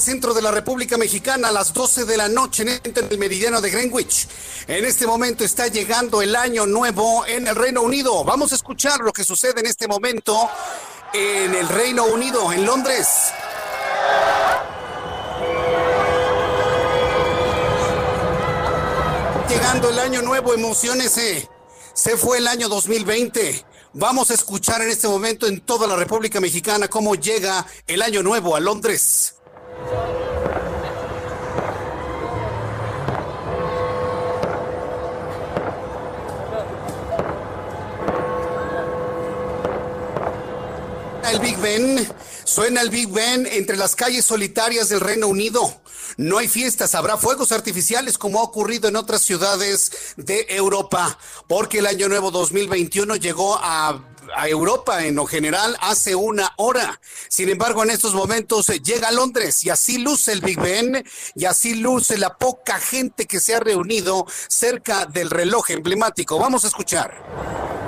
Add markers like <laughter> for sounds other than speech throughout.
Centro de la República Mexicana, a las 12 de la noche en el meridiano de Greenwich. En este momento está llegando el año nuevo en el Reino Unido. Vamos a escuchar lo que sucede en este momento en el Reino Unido, en Londres. Llegando el año nuevo, emocionese. Se fue el año 2020. Vamos a escuchar en este momento en toda la República Mexicana cómo llega el año nuevo a Londres. El Big Ben, suena el Big Ben entre las calles solitarias del Reino Unido. No hay fiestas, habrá fuegos artificiales como ha ocurrido en otras ciudades de Europa, porque el año nuevo 2021 llegó a a Europa en lo general hace una hora. Sin embargo, en estos momentos eh, llega a Londres y así luce el Big Ben y así luce la poca gente que se ha reunido cerca del reloj emblemático. Vamos a escuchar.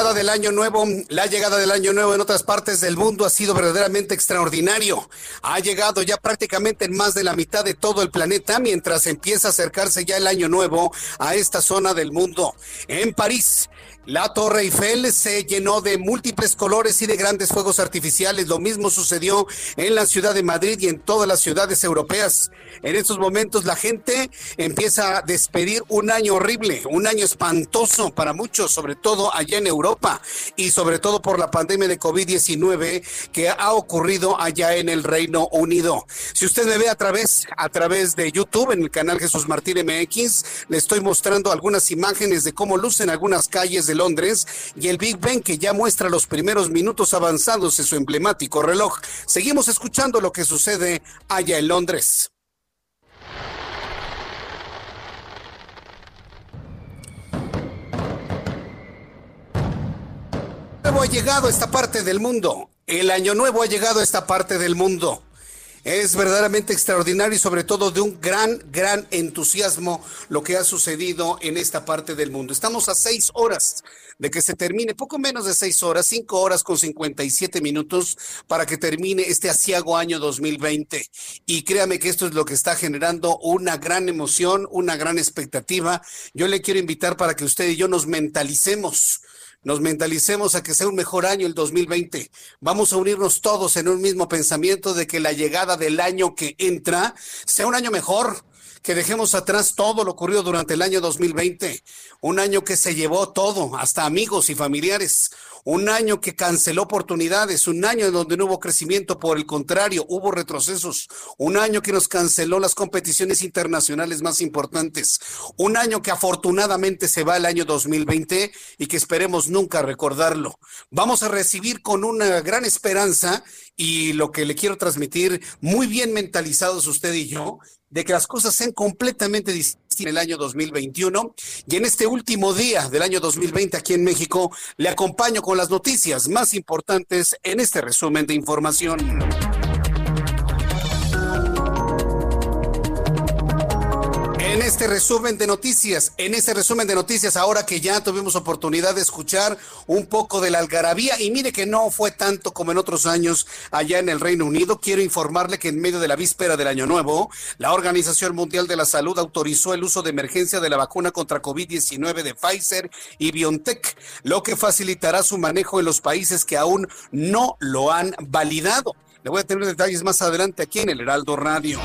Llegada del año nuevo, la llegada del año nuevo en otras partes del mundo ha sido verdaderamente extraordinario. Ha llegado ya prácticamente en más de la mitad de todo el planeta mientras empieza a acercarse ya el año nuevo a esta zona del mundo. En París, la Torre Eiffel se llenó de múltiples colores y de grandes fuegos artificiales. Lo mismo sucedió en la ciudad de Madrid y en todas las ciudades europeas. En estos momentos la gente empieza a despedir un año horrible, un año espantoso para muchos, sobre todo allá en Europa y sobre todo por la pandemia de COVID-19 que ha ocurrido allá en el Reino Unido. Si usted me ve a través a través de YouTube en el canal Jesús Martín MX, le estoy mostrando algunas imágenes de cómo lucen algunas calles de Londres y el Big Ben que ya muestra los primeros minutos avanzados en su emblemático reloj. Seguimos escuchando lo que sucede allá en Londres. Nuevo ha llegado a esta parte del mundo. El año nuevo ha llegado a esta parte del mundo. Es verdaderamente extraordinario y sobre todo de un gran, gran entusiasmo lo que ha sucedido en esta parte del mundo. Estamos a seis horas de que se termine, poco menos de seis horas, cinco horas con 57 minutos para que termine este asiago año 2020. Y créame que esto es lo que está generando una gran emoción, una gran expectativa. Yo le quiero invitar para que usted y yo nos mentalicemos nos mentalicemos a que sea un mejor año el 2020. Vamos a unirnos todos en un mismo pensamiento de que la llegada del año que entra sea un año mejor, que dejemos atrás todo lo ocurrido durante el año 2020, un año que se llevó todo, hasta amigos y familiares, un año que canceló oportunidades, un año en donde no hubo crecimiento, por el contrario, hubo retrocesos, un año que nos canceló las competiciones internacionales más importantes, un año que afortunadamente se va el año 2020 y que esperemos nunca recordarlo. Vamos a recibir con una gran esperanza y lo que le quiero transmitir, muy bien mentalizados usted y yo, de que las cosas sean completamente distintas en el año 2021 y en este último día del año 2020 aquí en México le acompaño con las noticias más importantes en este resumen de información. Este resumen de noticias. En este resumen de noticias, ahora que ya tuvimos oportunidad de escuchar un poco de la algarabía, y mire que no fue tanto como en otros años allá en el Reino Unido, quiero informarle que en medio de la víspera del Año Nuevo, la Organización Mundial de la Salud autorizó el uso de emergencia de la vacuna contra COVID-19 de Pfizer y BioNTech, lo que facilitará su manejo en los países que aún no lo han validado. Le voy a tener detalles más adelante aquí en el Heraldo Radio.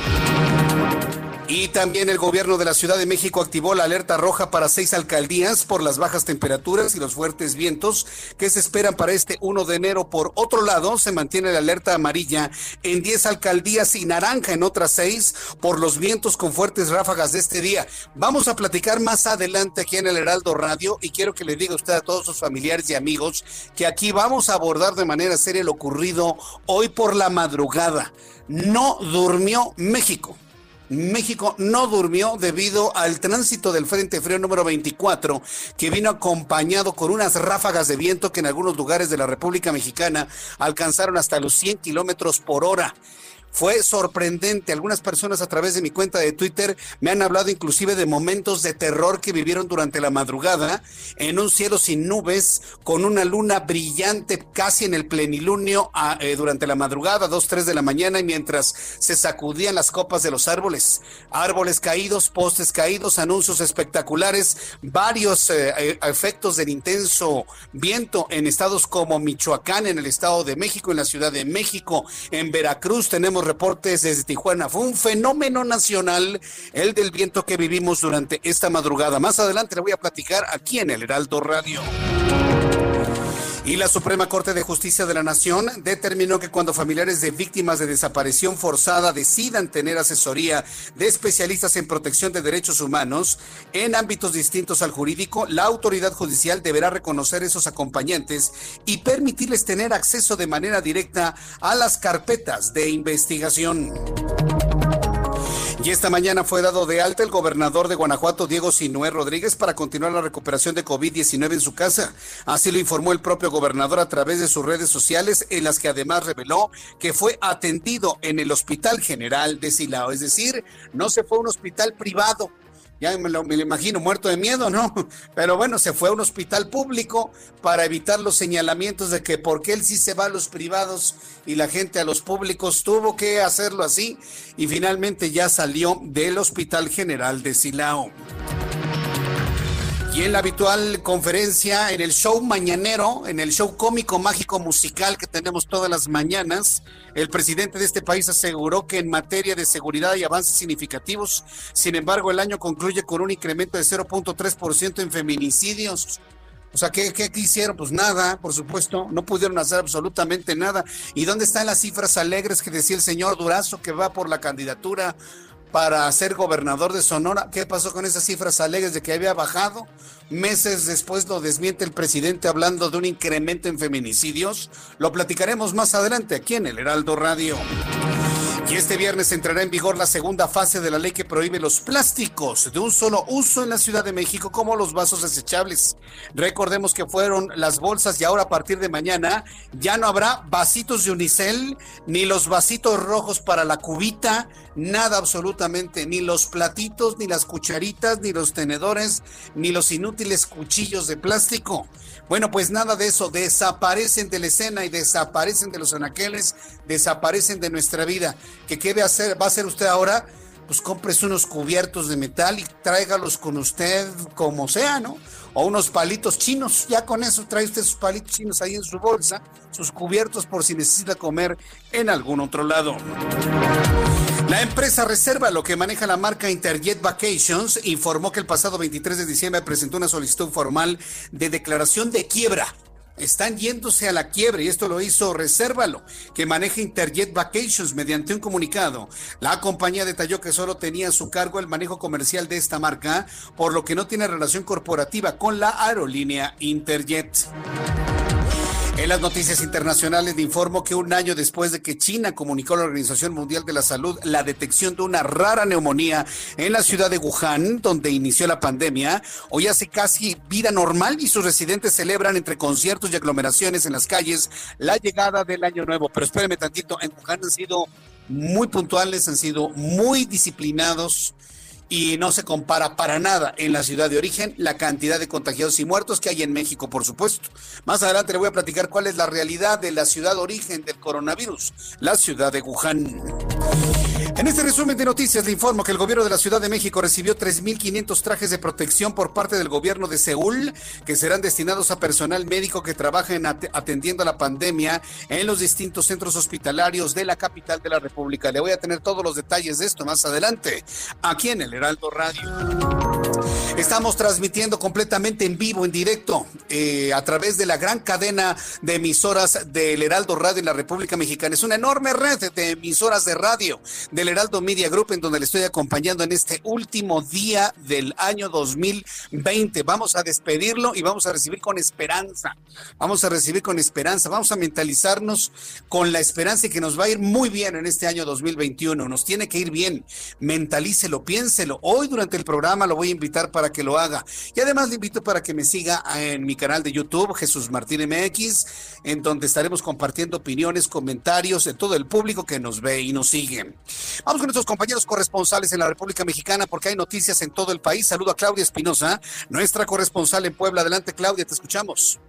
Y también el gobierno de la Ciudad de México activó la alerta roja para seis alcaldías por las bajas temperaturas y los fuertes vientos que se esperan para este 1 de enero. Por otro lado, se mantiene la alerta amarilla en 10 alcaldías y naranja en otras seis por los vientos con fuertes ráfagas de este día. Vamos a platicar más adelante aquí en el Heraldo Radio y quiero que le diga usted a todos sus familiares y amigos que aquí vamos a abordar de manera seria lo ocurrido hoy por la madrugada. No durmió México. México no durmió debido al tránsito del Frente Frío número 24, que vino acompañado con unas ráfagas de viento que en algunos lugares de la República Mexicana alcanzaron hasta los 100 kilómetros por hora. Fue sorprendente. Algunas personas a través de mi cuenta de Twitter me han hablado inclusive de momentos de terror que vivieron durante la madrugada en un cielo sin nubes, con una luna brillante casi en el plenilunio eh, durante la madrugada, 2, 3 de la mañana, y mientras se sacudían las copas de los árboles. Árboles caídos, postes caídos, anuncios espectaculares, varios eh, eh, efectos del intenso viento en estados como Michoacán, en el Estado de México, en la Ciudad de México, en Veracruz tenemos reportes desde Tijuana. Fue un fenómeno nacional el del viento que vivimos durante esta madrugada. Más adelante le voy a platicar aquí en el Heraldo Radio. Y la Suprema Corte de Justicia de la Nación determinó que cuando familiares de víctimas de desaparición forzada decidan tener asesoría de especialistas en protección de derechos humanos en ámbitos distintos al jurídico, la autoridad judicial deberá reconocer esos acompañantes y permitirles tener acceso de manera directa a las carpetas de investigación. Y esta mañana fue dado de alta el gobernador de Guanajuato, Diego Sinué Rodríguez, para continuar la recuperación de COVID-19 en su casa. Así lo informó el propio gobernador a través de sus redes sociales, en las que además reveló que fue atendido en el Hospital General de Silao. Es decir, no se fue a un hospital privado, ya me lo, imagino muerto de miedo, ¿no? <laughs> Pero bueno, se fue a un hospital público para evitar los señalamientos de que porque él sí se va a los privados y la gente a los públicos tuvo que hacerlo así y finalmente ya salió del Hospital General de Silao. Y en la habitual conferencia, en el show mañanero, en el show cómico, mágico, musical que tenemos todas las mañanas, el presidente de este país aseguró que en materia de seguridad hay avances significativos. Sin embargo, el año concluye con un incremento de 0.3% en feminicidios. O sea, ¿qué, ¿qué, hicieron? Pues nada, por supuesto, no pudieron hacer absolutamente nada. ¿Y dónde están las cifras alegres que decía el señor Durazo que va por la candidatura para ser gobernador de Sonora. ¿Qué pasó con esas cifras alegres de que había bajado? Meses después lo desmiente el presidente hablando de un incremento en feminicidios. Lo platicaremos más adelante aquí en el Heraldo Radio. Y este viernes entrará en vigor la segunda fase de la ley que prohíbe los plásticos de un solo uso en la Ciudad de México, como los vasos desechables. Recordemos que fueron las bolsas y ahora a partir de mañana ya no habrá vasitos de unicel, ni los vasitos rojos para la cubita, nada absolutamente, ni los platitos, ni las cucharitas, ni los tenedores, ni los inútiles cuchillos de plástico. Bueno, pues nada de eso, desaparecen de la escena y desaparecen de los anaqueles, desaparecen de nuestra vida. ¿Qué, qué va, a hacer, va a hacer usted ahora? Pues compres unos cubiertos de metal y tráigalos con usted como sea, ¿no? O unos palitos chinos, ya con eso trae usted sus palitos chinos ahí en su bolsa, sus cubiertos por si necesita comer en algún otro lado. La empresa Reserva, lo que maneja la marca Interjet Vacations, informó que el pasado 23 de diciembre presentó una solicitud formal de declaración de quiebra están yéndose a la quiebra y esto lo hizo Resérvalo, que maneja Interjet Vacations mediante un comunicado. La compañía detalló que solo tenía a su cargo el manejo comercial de esta marca, por lo que no tiene relación corporativa con la aerolínea Interjet. En las noticias internacionales le informo que un año después de que China comunicó a la Organización Mundial de la Salud la detección de una rara neumonía en la ciudad de Wuhan, donde inició la pandemia, hoy hace casi vida normal y sus residentes celebran entre conciertos y aglomeraciones en las calles la llegada del año nuevo. Pero espérenme tantito, en Wuhan han sido muy puntuales, han sido muy disciplinados y no se compara para nada en la ciudad de origen la cantidad de contagiados y muertos que hay en México, por supuesto. Más adelante le voy a platicar cuál es la realidad de la ciudad de origen del coronavirus, la ciudad de Wuhan. En este resumen de noticias le informo que el gobierno de la Ciudad de México recibió 3.500 trajes de protección por parte del gobierno de Seúl que serán destinados a personal médico que trabaja en atendiendo a la pandemia en los distintos centros hospitalarios de la capital de la República. Le voy a tener todos los detalles de esto más adelante aquí en el Heraldo Radio. Estamos transmitiendo completamente en vivo, en directo, eh, a través de la gran cadena de emisoras del Heraldo Radio en la República Mexicana. Es una enorme red de emisoras de radio del Heraldo Media Group en donde le estoy acompañando en este último día del año 2020. Vamos a despedirlo y vamos a recibir con esperanza. Vamos a recibir con esperanza. Vamos a mentalizarnos con la esperanza y que nos va a ir muy bien en este año 2021. Nos tiene que ir bien. Mentalícelo, Hoy durante el programa lo voy a invitar para que lo haga. Y además le invito para que me siga en mi canal de YouTube, Jesús Martín MX, en donde estaremos compartiendo opiniones, comentarios de todo el público que nos ve y nos sigue. Vamos con nuestros compañeros corresponsales en la República Mexicana porque hay noticias en todo el país. Saludo a Claudia Espinosa, nuestra corresponsal en Puebla. Adelante, Claudia, te escuchamos.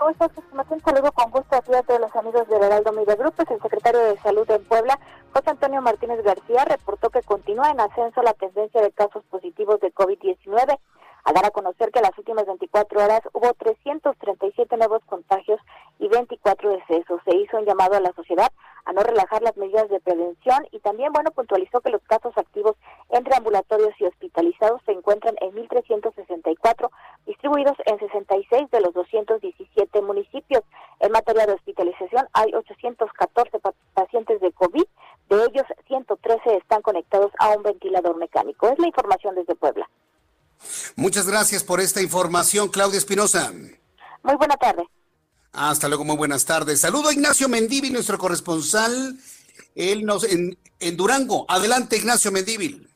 ¿Cómo estás, Un saludo con gusto a ti a todos los amigos del Heraldo Media Group. El secretario de Salud en Puebla, José Antonio Martínez García, reportó que continúa en ascenso la tendencia de casos positivos de COVID-19 a dar a conocer que en las últimas 24 horas hubo 337 nuevos contagios y 24 decesos. Se hizo un llamado a la sociedad a no relajar las medidas de prevención y también, bueno, puntualizó que los casos activos entre ambulatorios y hospitalizados se encuentran en 1.364, distribuidos en 66 de los 217 municipios. En materia de hospitalización hay 814 pacientes de COVID, de ellos 113 están conectados a un ventilador mecánico. Es la información desde Puebla. Muchas gracias por esta información, Claudia Espinosa. Muy buena tarde. Hasta luego, muy buenas tardes. Saludo a Ignacio Mendívil, nuestro corresponsal él nos, en, en Durango. Adelante, Ignacio Mendívil.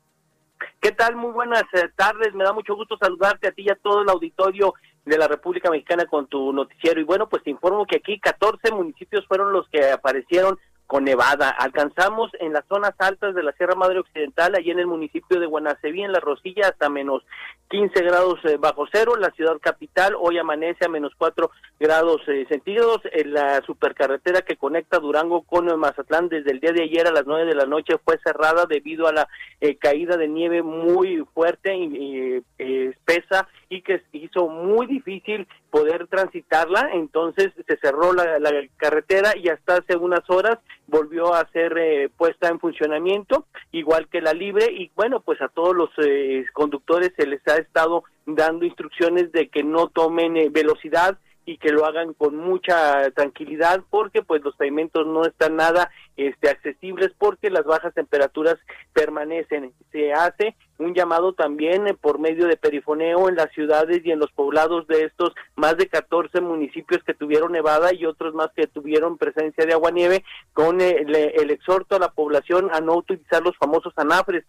¿Qué tal? Muy buenas eh, tardes. Me da mucho gusto saludarte a ti y a todo el auditorio de la República Mexicana con tu noticiero. Y bueno, pues te informo que aquí 14 municipios fueron los que aparecieron con nevada. Alcanzamos en las zonas altas de la Sierra Madre Occidental, allí en el municipio de Guanaceví, en La Rosilla, hasta menos 15 grados eh, bajo cero. La ciudad capital hoy amanece a menos 4 grados eh, centígrados. En la supercarretera que conecta Durango con Mazatlán desde el día de ayer a las 9 de la noche fue cerrada debido a la eh, caída de nieve muy fuerte y espesa y que hizo muy difícil poder transitarla, entonces se cerró la, carretera y hasta hace unas horas volvió a ser eh, puesta en funcionamiento, igual que la libre, y bueno, pues a todos los eh, conductores se les ha estado dando instrucciones de que no tomen eh, velocidad y que lo hagan con mucha tranquilidad porque pues los pavimentos no están nada este accesibles porque las bajas temperaturas permanecen se hace un llamado también eh, por medio de perifoneo en las ciudades y en los poblados de estos más de 14 municipios que tuvieron nevada y otros más que tuvieron presencia de agua nieve con el, el exhorto a la población a no utilizar los famosos anafres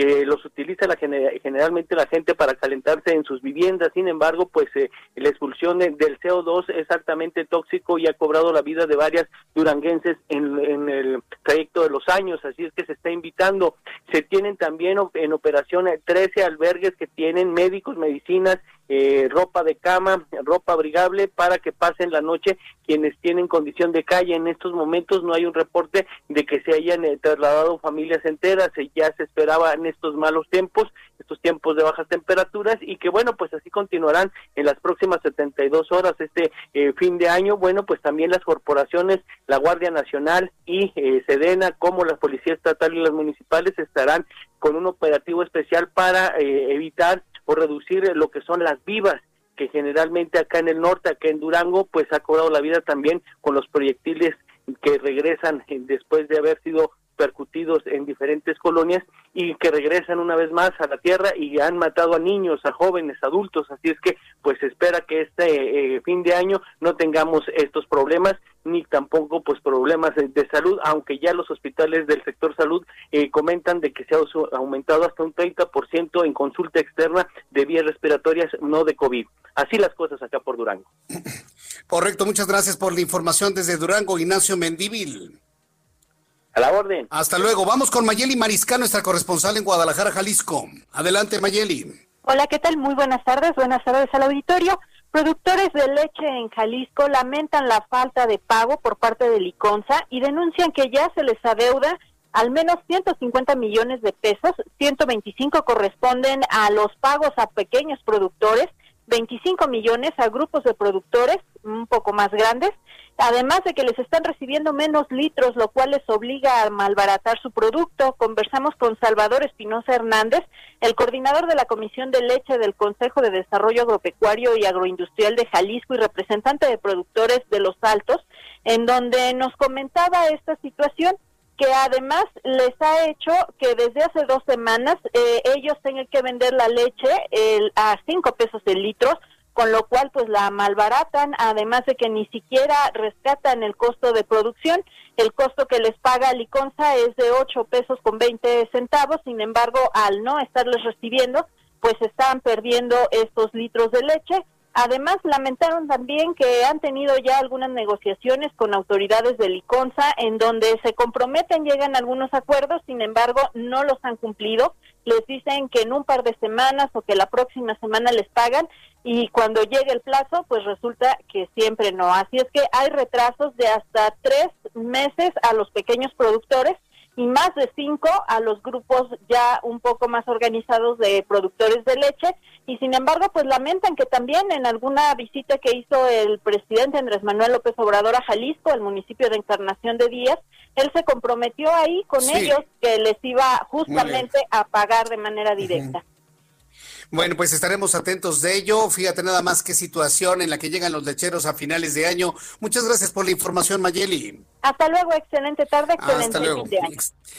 que los utiliza la, generalmente la gente para calentarse en sus viviendas. Sin embargo, pues eh, la expulsión del CO2 es altamente tóxico y ha cobrado la vida de varias duranguenses en, en, el trayecto de los años. Así es que se está invitando. Se tienen también en operación 13 albergues que tienen médicos, medicinas eh, ropa de cama, ropa abrigable para que pasen la noche quienes tienen condición de calle. En estos momentos no hay un reporte de que se hayan eh, trasladado familias enteras, eh, ya se esperaba en estos malos tiempos, estos tiempos de bajas temperaturas y que bueno, pues así continuarán en las próximas 72 horas este fin de año. Bueno, pues también las corporaciones, la Guardia Nacional y Sedena, como la Policía Estatal y las municipales estarán con un operativo especial para evitar reducir lo que son las vivas que generalmente acá en el norte, acá en Durango, pues ha cobrado la vida también con los proyectiles que regresan después de haber sido percutidos en diferentes colonias y que regresan una vez más a la tierra y han matado a niños, a jóvenes, adultos. Así es que pues espera que este eh, fin de año no tengamos estos problemas ni tampoco pues problemas de, salud, aunque ya los hospitales del sector salud eh, comentan de que se ha aumentado hasta un 30% en consulta externa de vías respiratorias no de COVID. Así las cosas acá por Durango. Correcto, muchas gracias por la información desde Durango, Ignacio Mendívil. A la orden. Hasta luego. Vamos con Mayeli Mariscal, nuestra corresponsal en Guadalajara, Jalisco. Adelante, Mayeli. Hola, ¿qué tal? Muy buenas tardes. Buenas tardes al auditorio. Productores de leche en Jalisco lamentan la falta de pago por parte de Liconza y denuncian que ya se les adeuda al menos 150 millones de pesos, 125 corresponden a los pagos a pequeños productores, 25 millones a grupos de productores un poco más grandes, además de que les están recibiendo menos litros, lo cual les obliga a malbaratar su producto. Conversamos con Salvador Espinosa Hernández, el coordinador de la Comisión de Leche del Consejo de Desarrollo Agropecuario y Agroindustrial de Jalisco y representante de productores de Los Altos, en donde nos comentaba esta situación que además les ha hecho que desde hace dos semanas eh, ellos tengan que vender la leche a cinco pesos el litro, con lo cual pues la malbaratan, además de que ni siquiera rescatan el costo de producción, el costo que les paga Liconza es de ocho pesos con veinte centavos, sin embargo al no estarles recibiendo, pues están perdiendo estos litros de leche Además, lamentaron también que han tenido ya algunas negociaciones con autoridades de Liconza en donde se comprometen, llegan algunos acuerdos, sin embargo, no los han cumplido. Les dicen que en un par de semanas o que la próxima semana les pagan y cuando llegue el plazo, pues resulta que siempre no. Así es que hay retrasos de hasta tres meses a los pequeños productores y más de cinco a los grupos ya un poco más organizados de productores de leche. Y sin embargo pues lamentan que también en alguna visita que hizo el presidente Andrés Manuel López Obrador a Jalisco, el municipio de Encarnación de Díaz, él se comprometió ahí con ellos que les iba justamente a pagar de manera directa. Bueno, pues estaremos atentos de ello. Fíjate nada más qué situación en la que llegan los lecheros a finales de año. Muchas gracias por la información, Mayeli. Hasta luego, excelente tarde, excelente Hasta luego.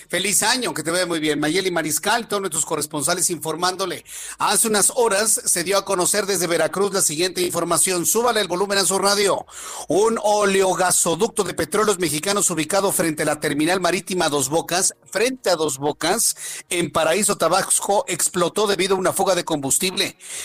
Feliz año, que te vea muy bien. Mayeli Mariscal, todos nuestros corresponsales informándole. Hace unas horas se dio a conocer desde Veracruz la siguiente información. Súbale el volumen a su radio. Un oleogasoducto de petróleos mexicanos ubicado frente a la terminal marítima Dos Bocas, frente a Dos Bocas, en Paraíso Tabasco, explotó debido a una fuga de combustible.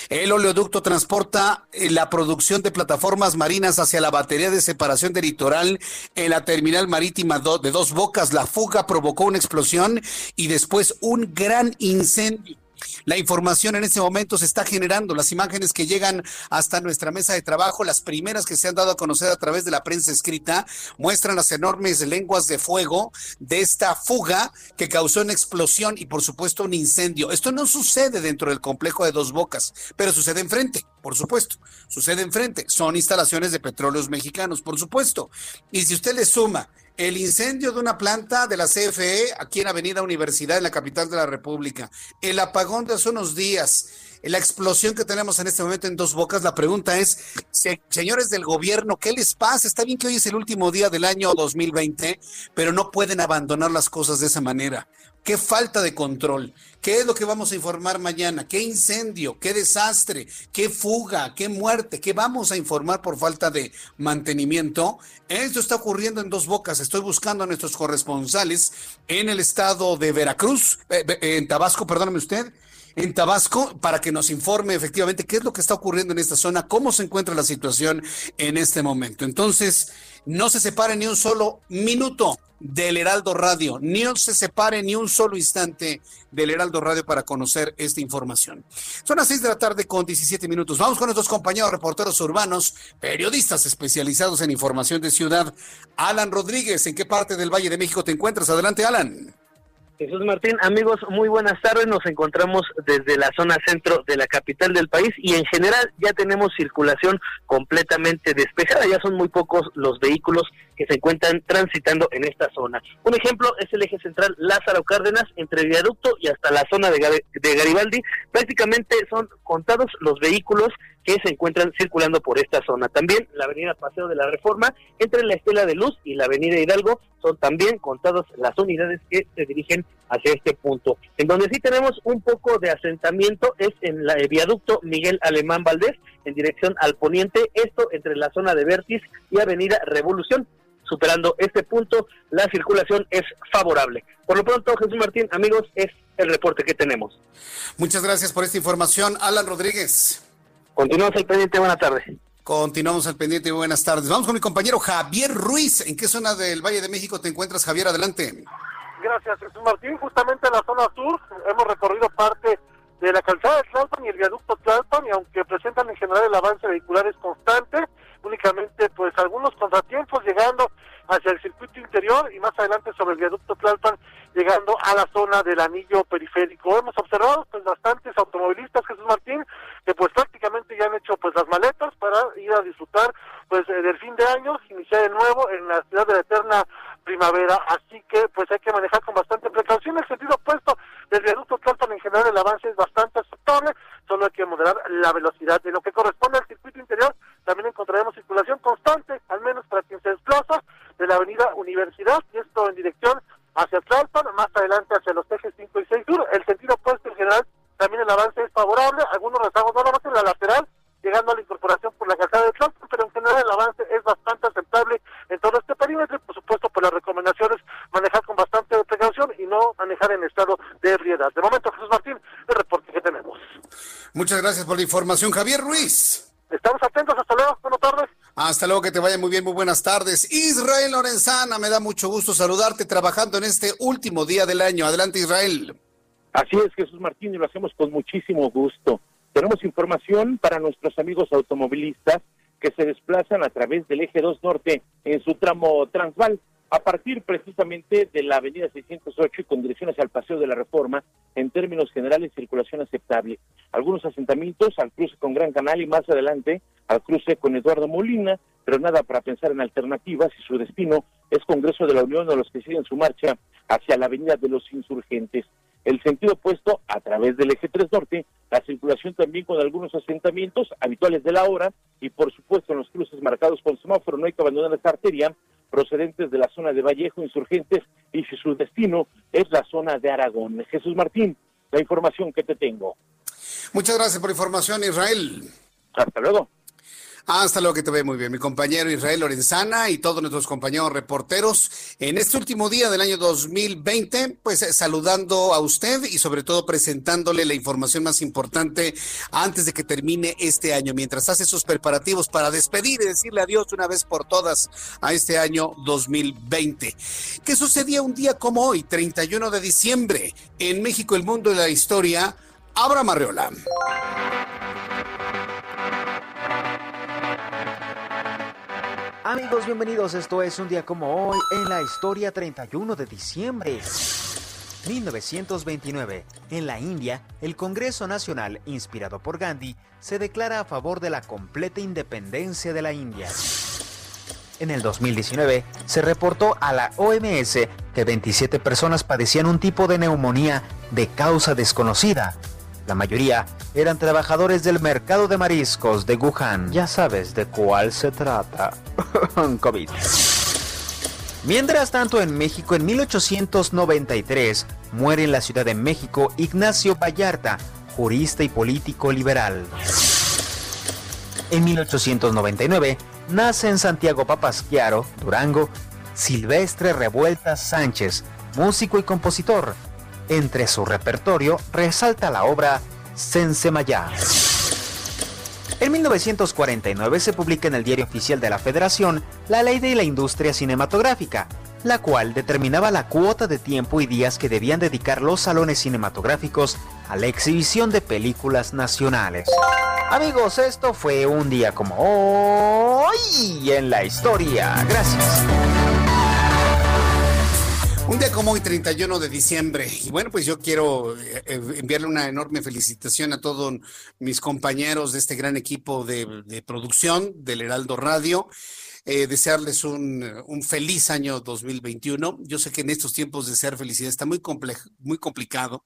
El oleoducto transporta eh, la producción de plataformas marinas hacia la batería de separación del litoral en la terminal marítima de Dos Bocas. La fuga provocó una explosión y después un gran incendio. La información en este momento se está generando, las imágenes que llegan hasta nuestra mesa de trabajo, las primeras que se han dado a conocer a través de la prensa escrita, muestran las enormes lenguas de fuego de esta fuga que causó una explosión y por supuesto un incendio. Esto no sucede dentro del complejo de Dos Bocas, pero sucede enfrente, por supuesto. Sucede enfrente. Son instalaciones de petróleos mexicanos, por supuesto. Y si usted le suma el incendio de una planta de la CFE aquí en Avenida Universidad, en la capital de la República, el apagón de hace unos días, la explosión que tenemos en este momento en Dos Bocas, la pregunta es, señores del gobierno, ¿qué les pasa? Está bien que hoy es el último día del año 2020, pero no pueden abandonar las cosas de esa manera. Qué falta de control. ¿Qué es lo que vamos a informar mañana? ¿Qué incendio? ¿Qué desastre? ¿Qué fuga? ¿Qué muerte? ¿Qué vamos a informar por falta de mantenimiento? Esto está ocurriendo en dos bocas. Estoy buscando a nuestros corresponsales en el estado de Veracruz, eh, en Tabasco, perdóname usted, en Tabasco para que nos informe efectivamente qué es lo que está ocurriendo en esta zona, cómo se encuentra la situación en este momento. Entonces, no se separe ni un solo minuto del Heraldo Radio, ni se separe ni un solo instante del Heraldo Radio para conocer esta información. Son las seis de la tarde con 17 minutos. Vamos con nuestros compañeros reporteros urbanos, periodistas especializados en información de ciudad. Alan Rodríguez, ¿en qué parte del Valle de México te encuentras? Adelante, Alan. Jesús Martín, amigos, muy buenas tardes. Nos encontramos desde la zona centro de la capital del país y en general ya tenemos circulación completamente despejada. Ya son muy pocos los vehículos que se encuentran transitando en esta zona. Un ejemplo es el eje central Lázaro Cárdenas entre Viaducto y hasta la zona de, Garibaldi. Prácticamente son contados los vehículos que se encuentran circulando por esta zona. También la avenida Paseo de la Reforma, entre la Estela de Luz y la avenida Hidalgo, son también contadas las unidades que se dirigen hacia este punto. En donde sí tenemos un poco de asentamiento es en el viaducto Miguel Alemán Valdés, en dirección al poniente, esto entre la zona de Vértiz y avenida Revolución. Superando este punto, la circulación es favorable. Por lo pronto, Jesús Martín, amigos, es el reporte que tenemos. Muchas gracias por esta información. Alan Rodríguez. Continuamos al pendiente. Buenas tardes. Continuamos al pendiente y buenas tardes. Vamos con mi compañero Javier Ruiz. ¿En qué zona del Valle de México te encuentras, Javier? Adelante. Gracias, Jesús Martín. Justamente en la zona sur hemos recorrido parte de la calzada de Tlalpan y el viaducto Tlalpan y aunque presentan en general el avance vehicular es constante, únicamente pues algunos contratiempos llegando hacia el circuito interior y más adelante sobre el viaducto Tlalpan llegando a la zona del anillo periférico. Hemos observado pues bastantes automovilistas, Jesús Martín, que pues prácticamente ya han hecho pues las maletas para ir a disfrutar pues eh, del fin de año, iniciar de nuevo en la ciudad de la eterna primavera, así que pues hay que manejar con bastante precaución el sentido opuesto del viaducto Tlalpan en general el avance es bastante aceptable, solo hay que moderar la velocidad. En lo que corresponde al circuito interior, también encontraremos circulación constante, al menos para quien se desplaza de la avenida Universidad, y esto en dirección hacia Tlalpan, más adelante hacia los ejes 5 y 6 sur. El sentido opuesto en general, también el avance es favorable, algunos rezagos no más en la lateral, llegando a la incorporación por la calzada de Tlalpan, pero en general el avance es bastante aceptable en todo este perímetro, por supuesto por las recomendaciones manejar con bastante precaución y no manejar en estado de ebriedad. De momento, Jesús Martín, el reporte que tenemos. Muchas gracias por la información, Javier Ruiz. Estamos atentos, hasta luego, buenas tardes. Hasta luego, que te vaya muy bien, muy buenas tardes. Israel Lorenzana, me da mucho gusto saludarte trabajando en este último día del año. Adelante, Israel. Así es, Jesús Martín, y lo hacemos con muchísimo gusto. Tenemos información para nuestros amigos automovilistas que se desplazan a través del eje 2 norte en su tramo Transval a partir precisamente de la avenida 608 y con dirección hacia el Paseo de la Reforma, en términos generales, circulación aceptable. Algunos asentamientos al cruce con Gran Canal y más adelante al cruce con Eduardo Molina, pero nada para pensar en alternativas y su destino es Congreso de la Unión de los que siguen su marcha hacia la avenida de los insurgentes. El sentido opuesto a través del eje 3 norte, la circulación también con algunos asentamientos habituales de la hora y por supuesto en los cruces marcados con semáforo no hay que abandonar esta arteria procedentes de la zona de Vallejo, insurgentes, y si su destino es la zona de Aragón. Jesús Martín, la información que te tengo. Muchas gracias por la información, Israel. Hasta luego. Hasta luego, que te ve muy bien. Mi compañero Israel Lorenzana y todos nuestros compañeros reporteros en este último día del año 2020, pues eh, saludando a usted y sobre todo presentándole la información más importante antes de que termine este año, mientras hace sus preparativos para despedir y decirle adiós una vez por todas a este año 2020. ¿Qué sucedía un día como hoy, 31 de diciembre, en México, el mundo de la historia? Abra Marreola. Amigos, bienvenidos. Esto es un día como hoy en la historia 31 de diciembre. 1929. En la India, el Congreso Nacional, inspirado por Gandhi, se declara a favor de la completa independencia de la India. En el 2019, se reportó a la OMS que 27 personas padecían un tipo de neumonía de causa desconocida, la mayoría eran trabajadores del mercado de mariscos de Wuhan. Ya sabes de cuál se trata. <laughs> COVID. Mientras tanto, en México, en 1893, muere en la Ciudad de México Ignacio Vallarta, jurista y político liberal. En 1899, nace en Santiago Papasquiaro, Durango, Silvestre Revueltas Sánchez, músico y compositor, entre su repertorio resalta la obra Sensemayá. En 1949 se publica en el Diario Oficial de la Federación la Ley de la Industria Cinematográfica, la cual determinaba la cuota de tiempo y días que debían dedicar los salones cinematográficos a la exhibición de películas nacionales. Amigos, esto fue un día como hoy en la historia. Gracias. Un día como hoy, 31 de diciembre. Y bueno, pues yo quiero eh, eh, enviarle una enorme felicitación a todos mis compañeros de este gran equipo de, producción del Heraldo Radio. Eh, desearles un, feliz año 2021. Yo sé que en estos tiempos de ser felicidad está muy, muy complicado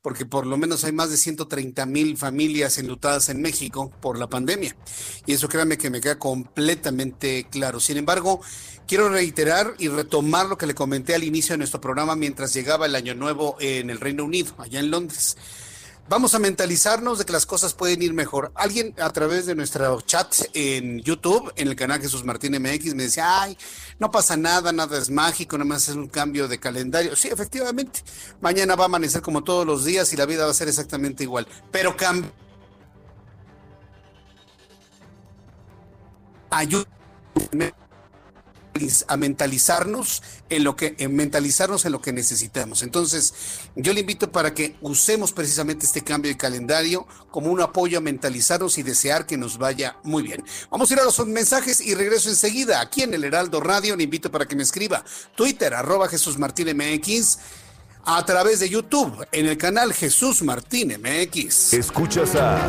porque por lo menos hay más de 130 mil familias enlutadas en México por la pandemia. Y eso créanme que me queda completamente claro. Sin embargo, quiero reiterar y retomar lo que le comenté al inicio de nuestro programa mientras llegaba el Año Nuevo en el Reino Unido, allá en Londres vamos a mentalizarnos de que las cosas pueden ir mejor. Alguien a través de nuestro chat en YouTube, en el canal Jesús Martín MX, me decía, ay, no pasa nada, nada es mágico, nada más es un cambio de calendario. Sí, efectivamente, mañana va a amanecer como todos los días y la vida va a ser exactamente igual, pero cambia ayuda a mentalizarnos en lo que en mentalizarnos en lo que necesitamos. Entonces, yo le invito para que usemos precisamente este cambio de calendario como un apoyo a mentalizarnos y desear que nos vaya muy bien. Vamos a ir a los mensajes y regreso enseguida aquí en el Heraldo Radio. Le invito para que me escriba Twitter arroba Jesús Martín MX a través de YouTube en el canal Jesús Martín MX. Escuchas a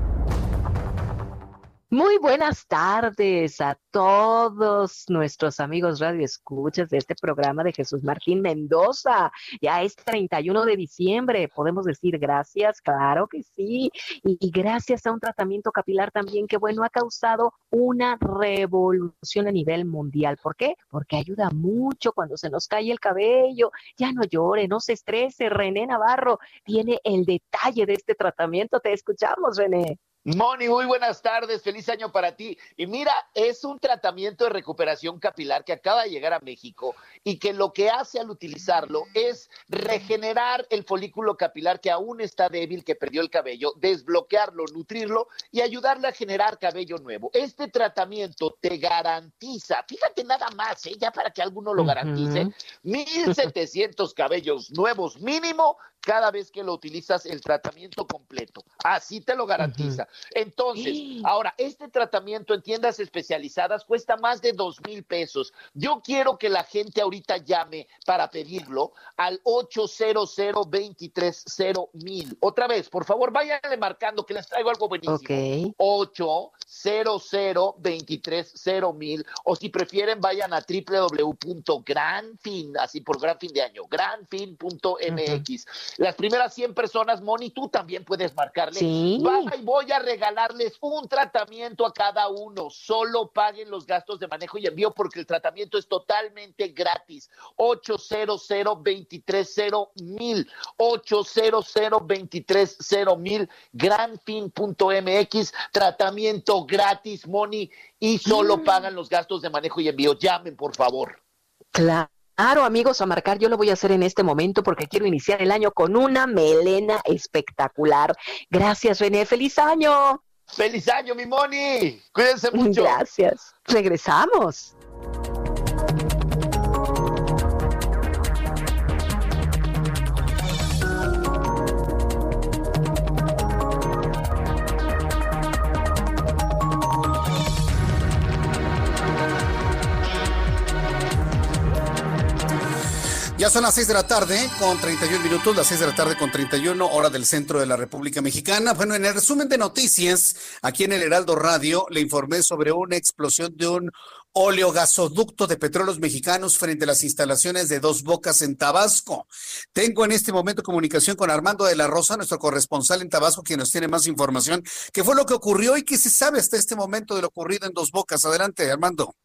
Muy buenas tardes a todos nuestros amigos radio escuchas de este programa de Jesús Martín Mendoza. Ya es 31 de diciembre, podemos decir gracias, claro que sí, y, gracias a un tratamiento capilar también que bueno ha causado una revolución a nivel mundial. ¿Por qué? Porque ayuda mucho cuando se nos cae el cabello. Ya no llore, no se estrese. René Navarro tiene el detalle de este tratamiento. Te escuchamos, René. Moni, muy buenas tardes, feliz año para ti. Y mira, es un tratamiento de recuperación capilar que acaba de llegar a México y que lo que hace al utilizarlo es regenerar el folículo capilar que aún está débil, que perdió el cabello, desbloquearlo, nutrirlo y ayudarle a generar cabello nuevo. Este tratamiento te garantiza, fíjate nada más, ¿eh? ya para que alguno lo garantice, 1.700 cabellos nuevos mínimo cada vez que lo utilizas el tratamiento completo. Así te lo garantiza. Entonces, ahora, este tratamiento en tiendas especializadas cuesta más de dos mil pesos. Yo quiero que la gente ahorita llame para pedirlo al 800 230 mil. Otra vez, por favor, váyanle marcando que les traigo algo buenísimo. Ok. 800 230 mil. O si prefieren, vayan a www.granfin, así por gran fin de año, granfin.mx. Las primeras 100 personas, Moni, tú también puedes marcarle. Sí. y voy a regalarles un tratamiento a cada uno. Solo paguen los gastos de manejo y envío porque el tratamiento es totalmente gratis. 800 230 mil 800 230 mil granfin.mx tratamiento gratis, Moni, y solo mm. pagan los gastos de manejo y envío. Llamen, por favor. Claro. Claro, amigos, a marcar, yo lo voy a hacer en este momento porque quiero iniciar el año con una melena espectacular. Gracias, René. ¡Feliz año! ¡Feliz año, mi Moni! Cuídense mucho. Gracias. Regresamos. Ya son las 6 de la tarde con 31 minutos, las 6 de la tarde con 31, hora del centro de la República Mexicana. Bueno, en el resumen de noticias, aquí en el Heraldo Radio, le informé sobre una explosión de un oleogasoducto de petróleos mexicanos frente a las instalaciones de Dos Bocas en Tabasco. Tengo en este momento comunicación con Armando de la Rosa, nuestro corresponsal en Tabasco, quien nos tiene más información. ¿Qué fue lo que ocurrió y qué se sabe hasta este momento de lo ocurrido en Dos Bocas? Adelante, Armando.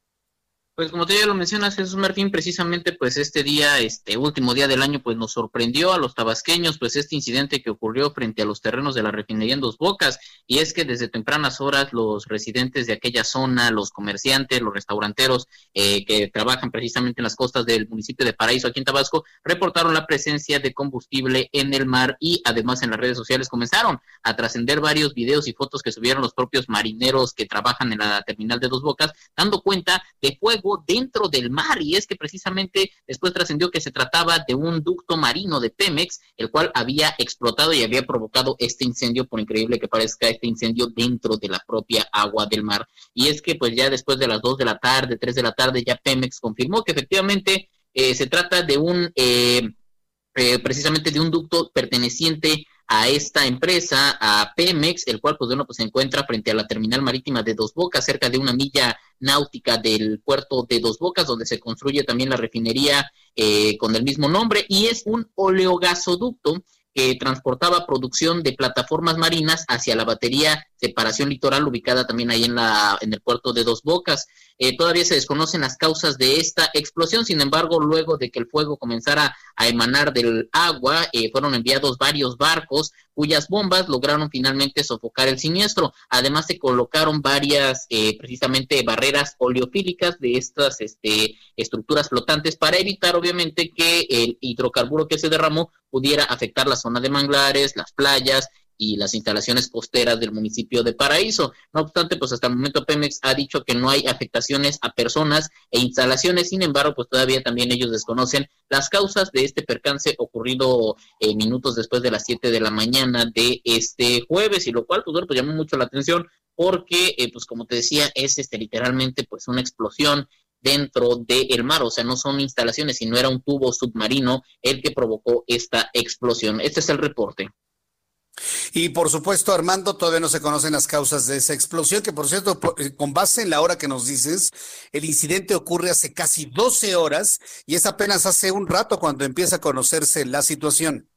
Pues como tú ya lo mencionas, Jesús Martín, precisamente pues este día, este último día del año, pues nos sorprendió a los tabasqueños, pues este incidente que ocurrió frente a los terrenos de la refinería en Dos Bocas, y es que desde tempranas horas los residentes de aquella zona, los comerciantes, los restauranteros eh, que trabajan precisamente en las costas del municipio de Paraíso, aquí en Tabasco, reportaron la presencia de combustible en el mar y además en las redes sociales comenzaron a trascender varios videos y fotos que subieron los propios marineros que trabajan en la terminal de Dos Bocas, dando cuenta de fuego dentro del mar y es que precisamente después trascendió que se trataba de un ducto marino de Pemex, el cual había explotado y había provocado este incendio, por increíble que parezca, este incendio dentro de la propia agua del mar. Y es que pues ya después de las 2 de la tarde, 3 de la tarde, ya Pemex confirmó que efectivamente eh, se trata de un, eh, eh, precisamente de un ducto perteneciente a esta empresa, a Pemex, el cual pues bueno, pues se encuentra frente a la terminal marítima de Dos Bocas, cerca de una milla náutica del puerto de Dos Bocas, donde se construye también la refinería eh, con el mismo nombre, y es un oleogasoducto que transportaba producción de plataformas marinas hacia la batería separación litoral ubicada también ahí en la en el puerto de Dos Bocas. Eh, todavía se desconocen las causas de esta explosión, sin embargo, luego de que el fuego comenzara a emanar del agua, eh, fueron enviados varios barcos cuyas bombas lograron finalmente sofocar el siniestro. Además se colocaron varias eh, precisamente barreras oleofílicas de estas este, estructuras flotantes para evitar obviamente que el hidrocarburo que se derramó pudiera afectar la zona de manglares, las playas y las instalaciones costeras del municipio de Paraíso. No obstante, pues hasta el momento Pemex ha dicho que no hay afectaciones a personas e instalaciones, sin embargo, pues todavía también ellos desconocen las causas de este percance ocurrido eh, minutos después de las 7 de la mañana de este jueves, y lo cual, pues bueno, pues llamó mucho la atención porque, eh, pues como te decía, es este literalmente pues una explosión dentro del mar, o sea, no son instalaciones, sino era un tubo submarino el que provocó esta explosión. Este es el reporte. Y por supuesto, Armando, todavía no se conocen las causas de esa explosión, que por cierto, eh, con base en la hora que nos dices, el incidente ocurre hace casi 12 horas y es apenas hace un rato cuando empieza a conocerse la situación.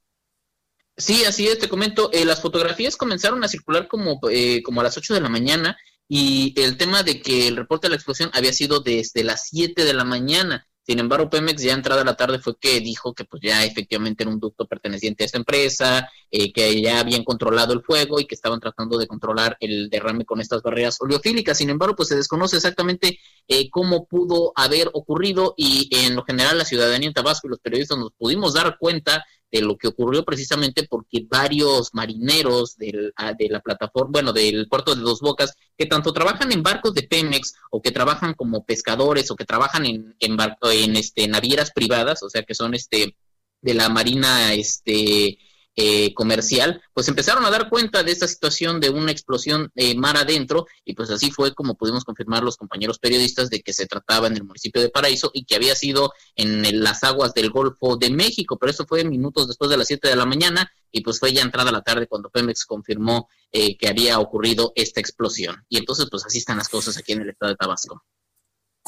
Sí, así es, te comento, eh, las fotografías comenzaron a circular como, eh, como a las 8 de la mañana y el tema de que el reporte de la explosión había sido desde las 7 de la mañana. Sin embargo, Pemex ya entrada la tarde fue que dijo que pues ya efectivamente era un ducto perteneciente a esta empresa, eh, que ya habían controlado el fuego y que estaban tratando de controlar el derrame con estas barreras oleofílicas. Sin embargo, pues se desconoce exactamente eh, cómo pudo haber ocurrido y en lo general la ciudadanía en Tabasco y los periodistas nos pudimos dar cuenta de lo que ocurrió precisamente porque varios marineros del, ah, de la plataforma, bueno, del puerto de Dos Bocas, que tanto trabajan en barcos de Pemex o que trabajan como pescadores o que trabajan en, en, en este, navieras privadas, o sea, que son este de la marina este eh, comercial, pues empezaron a dar cuenta de esta situación de una explosión eh, mar adentro y pues así fue como pudimos confirmar los compañeros periodistas de que se trataba en el municipio de Paraíso y que había sido en las aguas del Golfo de México, pero eso fue minutos después de las 7 de la mañana y pues fue ya entrada la tarde cuando Pemex confirmó eh, que había ocurrido esta explosión. Y entonces pues así están las cosas aquí en el estado de Tabasco.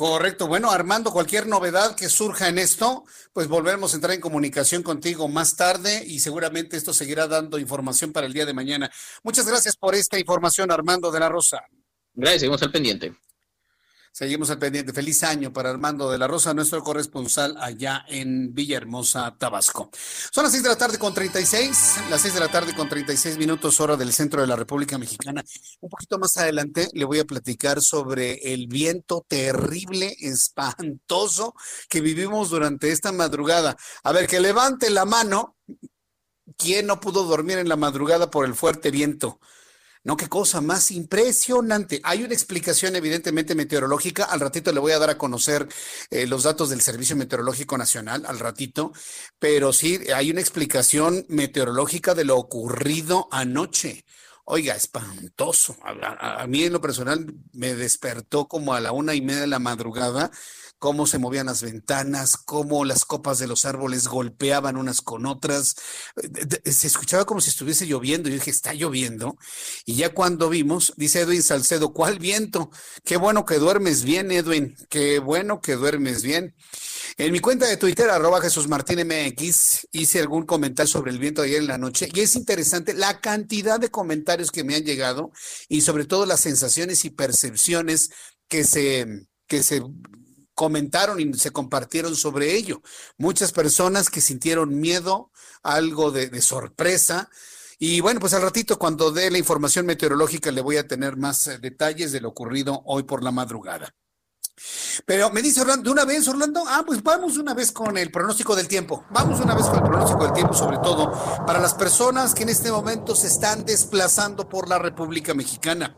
Correcto. Bueno, Armando, cualquier novedad que surja en esto, pues volveremos a entrar en comunicación contigo más tarde y seguramente esto seguirá dando información para el día de mañana. Muchas gracias por esta información, Armando de la Rosa. Gracias, seguimos al pendiente. Seguimos al pendiente. Feliz año para Armando de la Rosa, nuestro corresponsal allá en Villahermosa, Tabasco. Son las seis de la tarde con 36, las seis de la tarde con 36 minutos hora del centro de la República Mexicana. Un poquito más adelante le voy a platicar sobre el viento terrible, espantoso que vivimos durante esta madrugada. A ver, que levante la mano. ¿Quién no pudo dormir en la madrugada por el fuerte viento? No, qué cosa más impresionante. Hay una explicación evidentemente meteorológica. Al ratito le voy a dar a conocer eh, los datos del Servicio Meteorológico Nacional, al ratito. Pero sí, hay una explicación meteorológica de lo ocurrido anoche. Oiga, espantoso. A, a, mí en lo personal me despertó como a la una y media de la madrugada cómo se movían las ventanas, cómo las copas de los árboles golpeaban unas con otras. Se escuchaba como si estuviese lloviendo. Yo dije, está lloviendo. Y ya cuando vimos, dice Edwin Salcedo, ¿cuál viento? Qué bueno que duermes bien, Edwin. Qué bueno que duermes bien. En mi cuenta de Twitter, arroba Jesús Martín MX, hice algún comentario sobre el viento ayer en la noche y es interesante la cantidad de comentarios que me han llegado y sobre todo las sensaciones y percepciones que se, que se comentaron y se compartieron sobre ello. Muchas personas que sintieron miedo, algo de, de, sorpresa. Y bueno, pues al ratito, cuando dé la información meteorológica, le voy a tener más eh, detalles de lo ocurrido hoy por la madrugada. Pero me dice Orlando, ¿de una vez, Orlando? Ah, pues vamos una vez con el pronóstico del tiempo. Vamos una vez con el pronóstico del tiempo, sobre todo para las personas que en este momento se están desplazando por la República Mexicana.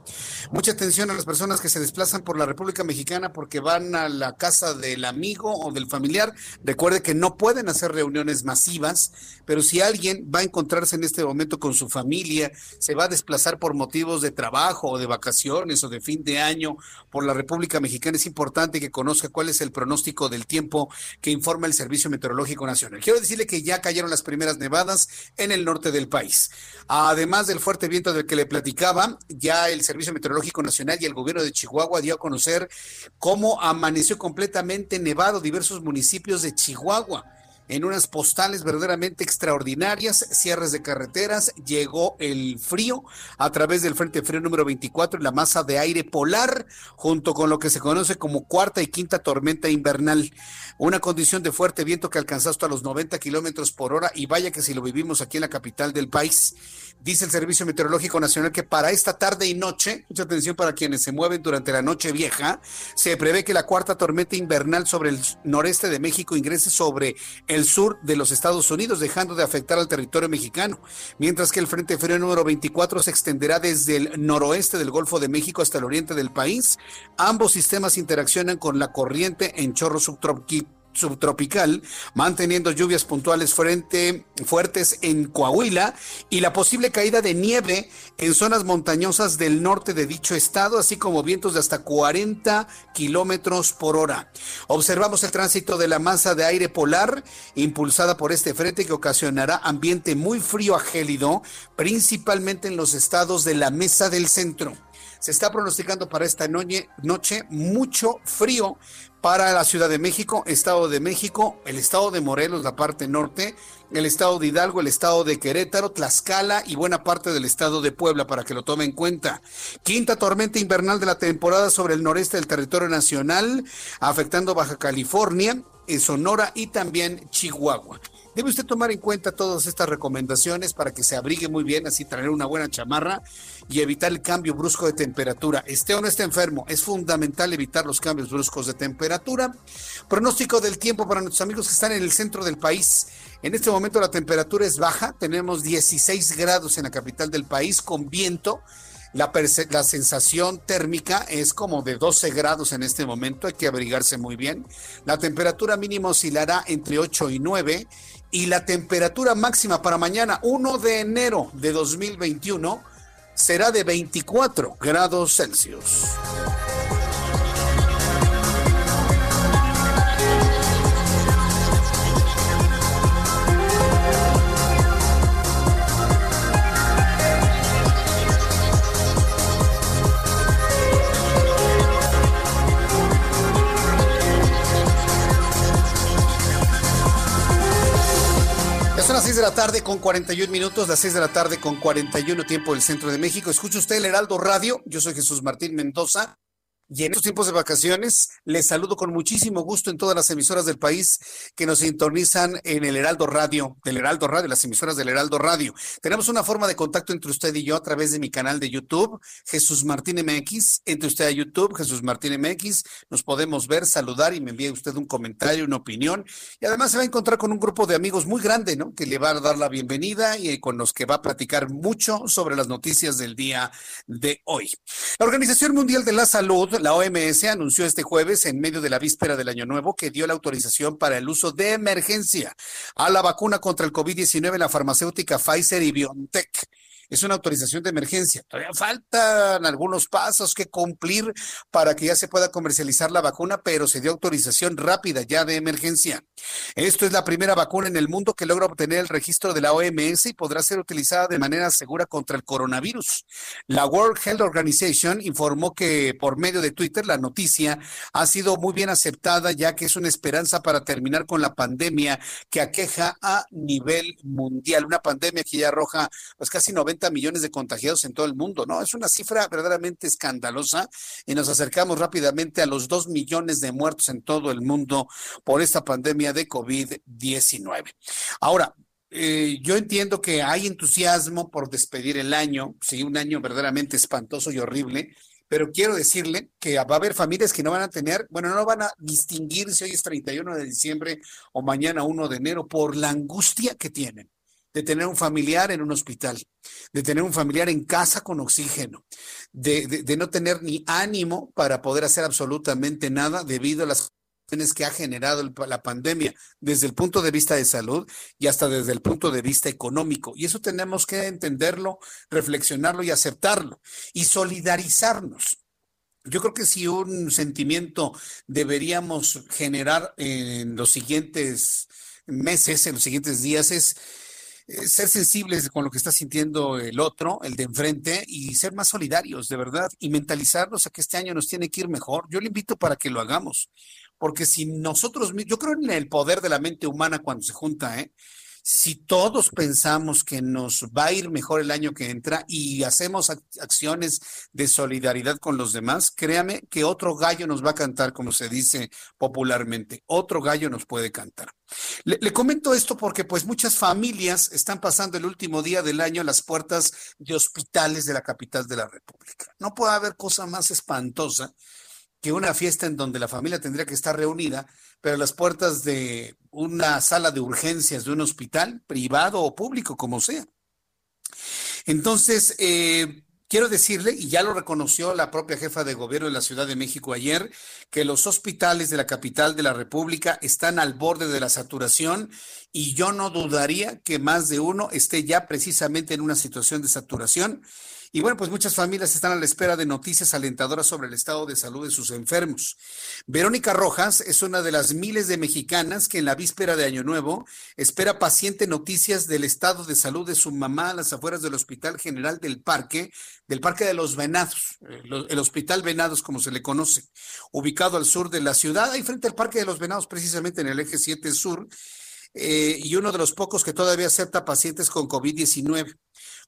Mucha atención a las personas que se desplazan por la República Mexicana porque van a la casa del amigo o del familiar. Recuerde que no pueden hacer reuniones masivas, pero si alguien va a encontrarse en este momento con su familia, se va a desplazar por motivos de trabajo o de vacaciones o de fin de año por la República Mexicana, es importante importante que conozca cuál es el pronóstico del tiempo que informa el Servicio Meteorológico Nacional. Quiero decirle que ya cayeron las primeras nevadas en el norte del país. Además del fuerte viento del que le platicaba, ya el Servicio Meteorológico Nacional y el gobierno de Chihuahua dio a conocer cómo amaneció completamente nevado diversos municipios de Chihuahua. En unas postales verdaderamente extraordinarias, cierres de carreteras, llegó el frío a través del Frente Frío número 24 y la masa de aire polar, junto con lo que se conoce como cuarta y quinta tormenta invernal. Una condición de fuerte viento que alcanzó hasta los 90 kilómetros por hora y vaya que si lo vivimos aquí en la capital del país. Dice el Servicio Meteorológico Nacional que para esta tarde y noche, mucha atención para quienes se mueven durante la noche vieja, se prevé que la cuarta tormenta invernal sobre el noreste de México ingrese sobre el sur de los Estados Unidos, dejando de afectar al territorio mexicano, mientras que el Frente Frío número 24 se extenderá desde el noroeste del Golfo de México hasta el oriente del país. Ambos sistemas interaccionan con la corriente en chorro subtropical subtropical, manteniendo lluvias puntuales frente, fuertes en Coahuila y la posible caída de nieve en zonas montañosas del norte de dicho estado, así como vientos de hasta 40 kilómetros por hora. Observamos el tránsito de la masa de aire polar impulsada por este frente que ocasionará ambiente muy frío a gélido, principalmente en los estados de la mesa del centro. Se está pronosticando para esta noche, noche mucho frío, para la Ciudad de México, Estado de México, el Estado de Morelos, la parte norte, el Estado de Hidalgo, el Estado de Querétaro, Tlaxcala y buena parte del Estado de Puebla, para que lo tome en cuenta. Quinta tormenta invernal de la temporada sobre el noreste del territorio nacional, afectando Baja California, Sonora y también Chihuahua. Debe usted tomar en cuenta todas estas recomendaciones para que se abrigue muy bien, así traer una buena chamarra y evitar el cambio brusco de temperatura. Esté o no esté enfermo, es fundamental evitar los cambios bruscos de temperatura. Pronóstico del tiempo para nuestros amigos que están en el centro del país. En este momento la temperatura es baja, tenemos 16 grados en la capital del país con viento. La, la, sensación térmica es como de 12 grados en este momento, hay que abrigarse muy bien. La temperatura mínima oscilará entre 8 y 9 y la temperatura máxima para mañana, 1 de enero de 2021, será de 24 grados Celsius. Las 6 de la tarde con 41 minutos, las 6 de la tarde con 41 tiempo del centro de México. Escucha usted el Heraldo Radio. Yo soy Jesús Martín Mendoza. Y en estos tiempos de vacaciones, les saludo con muchísimo gusto en todas las emisoras del país que nos sintonizan en el Heraldo Radio, del Heraldo Radio, las emisoras del Heraldo Radio. Tenemos una forma de contacto entre usted y yo a través de mi canal de YouTube, Jesús Martín MX. Entre usted a YouTube, Jesús Martín MX, nos podemos ver, saludar y me envíe usted un comentario, una opinión. Y además se va a encontrar con un grupo de amigos muy grande, ¿no? Que le va a dar la bienvenida y con los que va a platicar mucho sobre las noticias del día de hoy. La Organización Mundial de la Salud, la OMS anunció este jueves, en medio de la víspera del Año Nuevo, que dio la autorización para el uso de emergencia a la vacuna contra el COVID-19 en la farmacéutica Pfizer y BioNTech es una autorización de emergencia. Todavía faltan algunos pasos que cumplir para que ya se pueda comercializar la vacuna, pero se dio autorización rápida ya de emergencia. Esto es la primera vacuna en el mundo que logra obtener el registro de la OMS y podrá ser utilizada de manera segura contra el coronavirus. La World Health Organization informó que por medio de Twitter la noticia ha sido muy bien aceptada ya que es una esperanza para terminar con la pandemia que aqueja a nivel mundial, una pandemia que ya arroja pues casi 90 millones de contagiados en todo el mundo, ¿no? Es una cifra verdaderamente escandalosa y nos acercamos rápidamente a los dos millones de muertos en todo el mundo por esta pandemia de COVID-19. Ahora, eh, yo entiendo que hay entusiasmo por despedir el año, sí, un año verdaderamente espantoso y horrible, pero quiero decirle que va a haber familias que no van a tener, bueno, no van a distinguir si hoy es 31 de diciembre o mañana 1 de enero por la angustia que tienen de tener un familiar en un hospital, de tener un familiar en casa con oxígeno, de, no tener ni ánimo para poder hacer absolutamente nada debido a las que ha generado la pandemia desde el punto de vista de salud y hasta desde el punto de vista económico. Y eso tenemos que entenderlo, reflexionarlo y aceptarlo y solidarizarnos. Yo creo que si un sentimiento deberíamos generar en los siguientes meses, en los siguientes días, es ser sensibles con lo que está sintiendo el otro, el de enfrente, y ser más solidarios, de verdad, y mentalizarnos a que este año nos tiene que ir mejor. Yo le invito para que lo hagamos porque si nosotros, yo creo en el poder de la mente humana cuando se junta, ¿eh? Si todos pensamos que nos va a ir mejor el año que entra y hacemos acciones de solidaridad con los demás, créame que otro gallo nos va a cantar, como se dice popularmente, otro gallo nos puede cantar. Le, comento esto porque pues muchas familias están pasando el último día del año a las puertas de hospitales de la capital de la República. No puede haber cosa más espantosa que una fiesta en donde la familia tendría que estar reunida, pero las puertas de una sala de urgencias de un hospital, privado o público, como sea. Entonces, eh, quiero decirle, y ya lo reconoció la propia jefa de gobierno de la Ciudad de México ayer, que los hospitales de la capital de la República están al borde de la saturación y yo no dudaría que más de uno esté ya precisamente en una situación de saturación y bueno, pues muchas familias están a la espera de noticias alentadoras sobre el estado de salud de sus enfermos. Verónica Rojas es una de las miles de mexicanas que en la víspera de Año Nuevo espera paciente noticias del estado de salud de su mamá a las afueras del Hospital General del Parque, del Parque de los Venados, eh, el Hospital Venados como se le conoce, ubicado al sur de la ciudad, ahí frente al Parque de los Venados, precisamente en el eje 7 sur. Eh, y uno de los pocos que todavía acepta pacientes con COVID-19.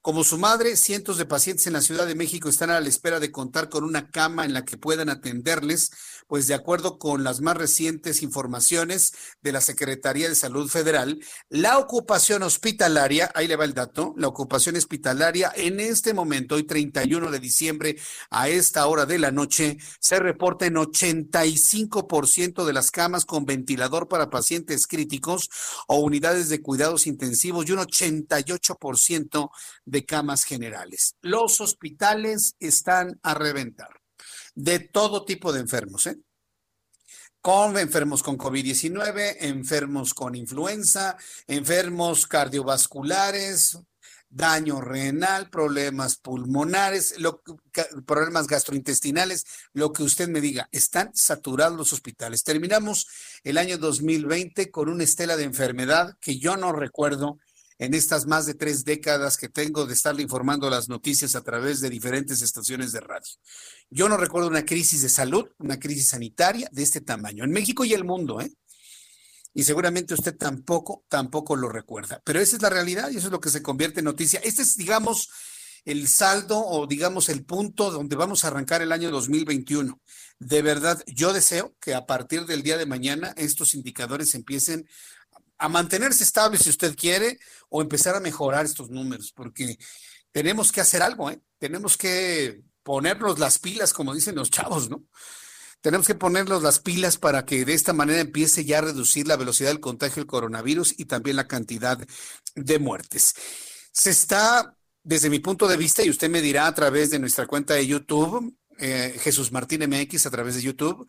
Como su madre, cientos de pacientes en la Ciudad de México están a la espera de contar con una cama en la que puedan atenderles, pues de acuerdo con las más recientes informaciones de la Secretaría de Salud Federal, la ocupación hospitalaria, ahí le va el dato, la ocupación hospitalaria en este momento, hoy 31 de diciembre, a esta hora de la noche, se reporta en 85% de las camas con ventilador para pacientes críticos o unidades de cuidados intensivos y un 88% de de camas generales. Los hospitales están a reventar de todo tipo de enfermos, ¿eh? Con enfermos con COVID-19, enfermos con influenza, enfermos cardiovasculares, daño renal, problemas pulmonares, problemas gastrointestinales, lo que usted me diga, están saturados los hospitales. Terminamos el año 2020 con una estela de enfermedad que yo no recuerdo en estas más de tres décadas que tengo de estarle informando las noticias a través de diferentes estaciones de radio. Yo no recuerdo una crisis de salud, una crisis sanitaria de este tamaño, en México y el mundo, ¿eh? Y seguramente usted tampoco, tampoco lo recuerda. Pero esa es la realidad y eso es lo que se convierte en noticia. Este es, digamos, el saldo o digamos el punto donde vamos a arrancar el año 2021. De verdad, yo deseo que a partir del día de mañana estos indicadores empiecen a mantenerse estable si usted quiere o empezar a mejorar estos números, porque tenemos que hacer algo, ¿eh? Tenemos que ponernos las pilas, como dicen los chavos, ¿no? Tenemos que ponernos las pilas para que de esta manera empiece ya a reducir la velocidad del contagio del coronavirus y también la cantidad de muertes. Se está, desde mi punto de vista, y usted me dirá a través de nuestra cuenta de YouTube, eh, Jesús Martín MX a través de YouTube,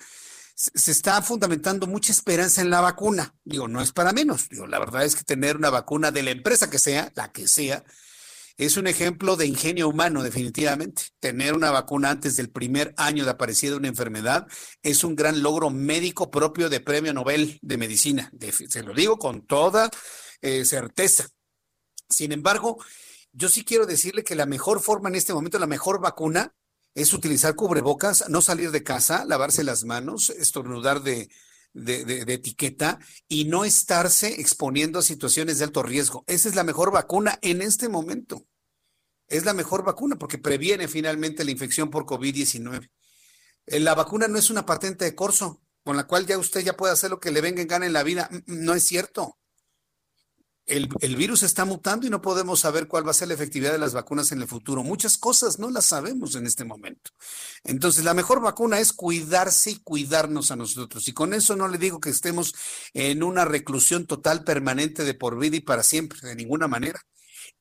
se está fundamentando mucha esperanza en la vacuna. Digo, no es para menos. Digo, la verdad es que tener una vacuna de la empresa que sea, la que sea, es un ejemplo de ingenio humano, definitivamente. Tener una vacuna antes del primer año de aparecida una enfermedad es un gran logro médico propio de Premio Nobel de Medicina. se lo digo con toda eh, certeza. Sin embargo, yo sí quiero decirle que la mejor forma en este momento, la mejor vacuna, es utilizar cubrebocas, no salir de casa, lavarse las manos, estornudar de, de, etiqueta y no estarse exponiendo a situaciones de alto riesgo. Esa es la mejor vacuna en este momento. Es la mejor vacuna porque previene finalmente la infección por COVID-19. Eh, la vacuna no es una patente de corso con la cual ya usted ya puede hacer lo que le venga en gana en la vida. Mm, mm, no es cierto el, virus está mutando y no podemos saber cuál va a ser la efectividad de las vacunas en el futuro. Muchas cosas no las sabemos en este momento. Entonces, la mejor vacuna es cuidarse y cuidarnos a nosotros. Y con eso no le digo que estemos en una reclusión total permanente de por vida y para siempre, de ninguna manera.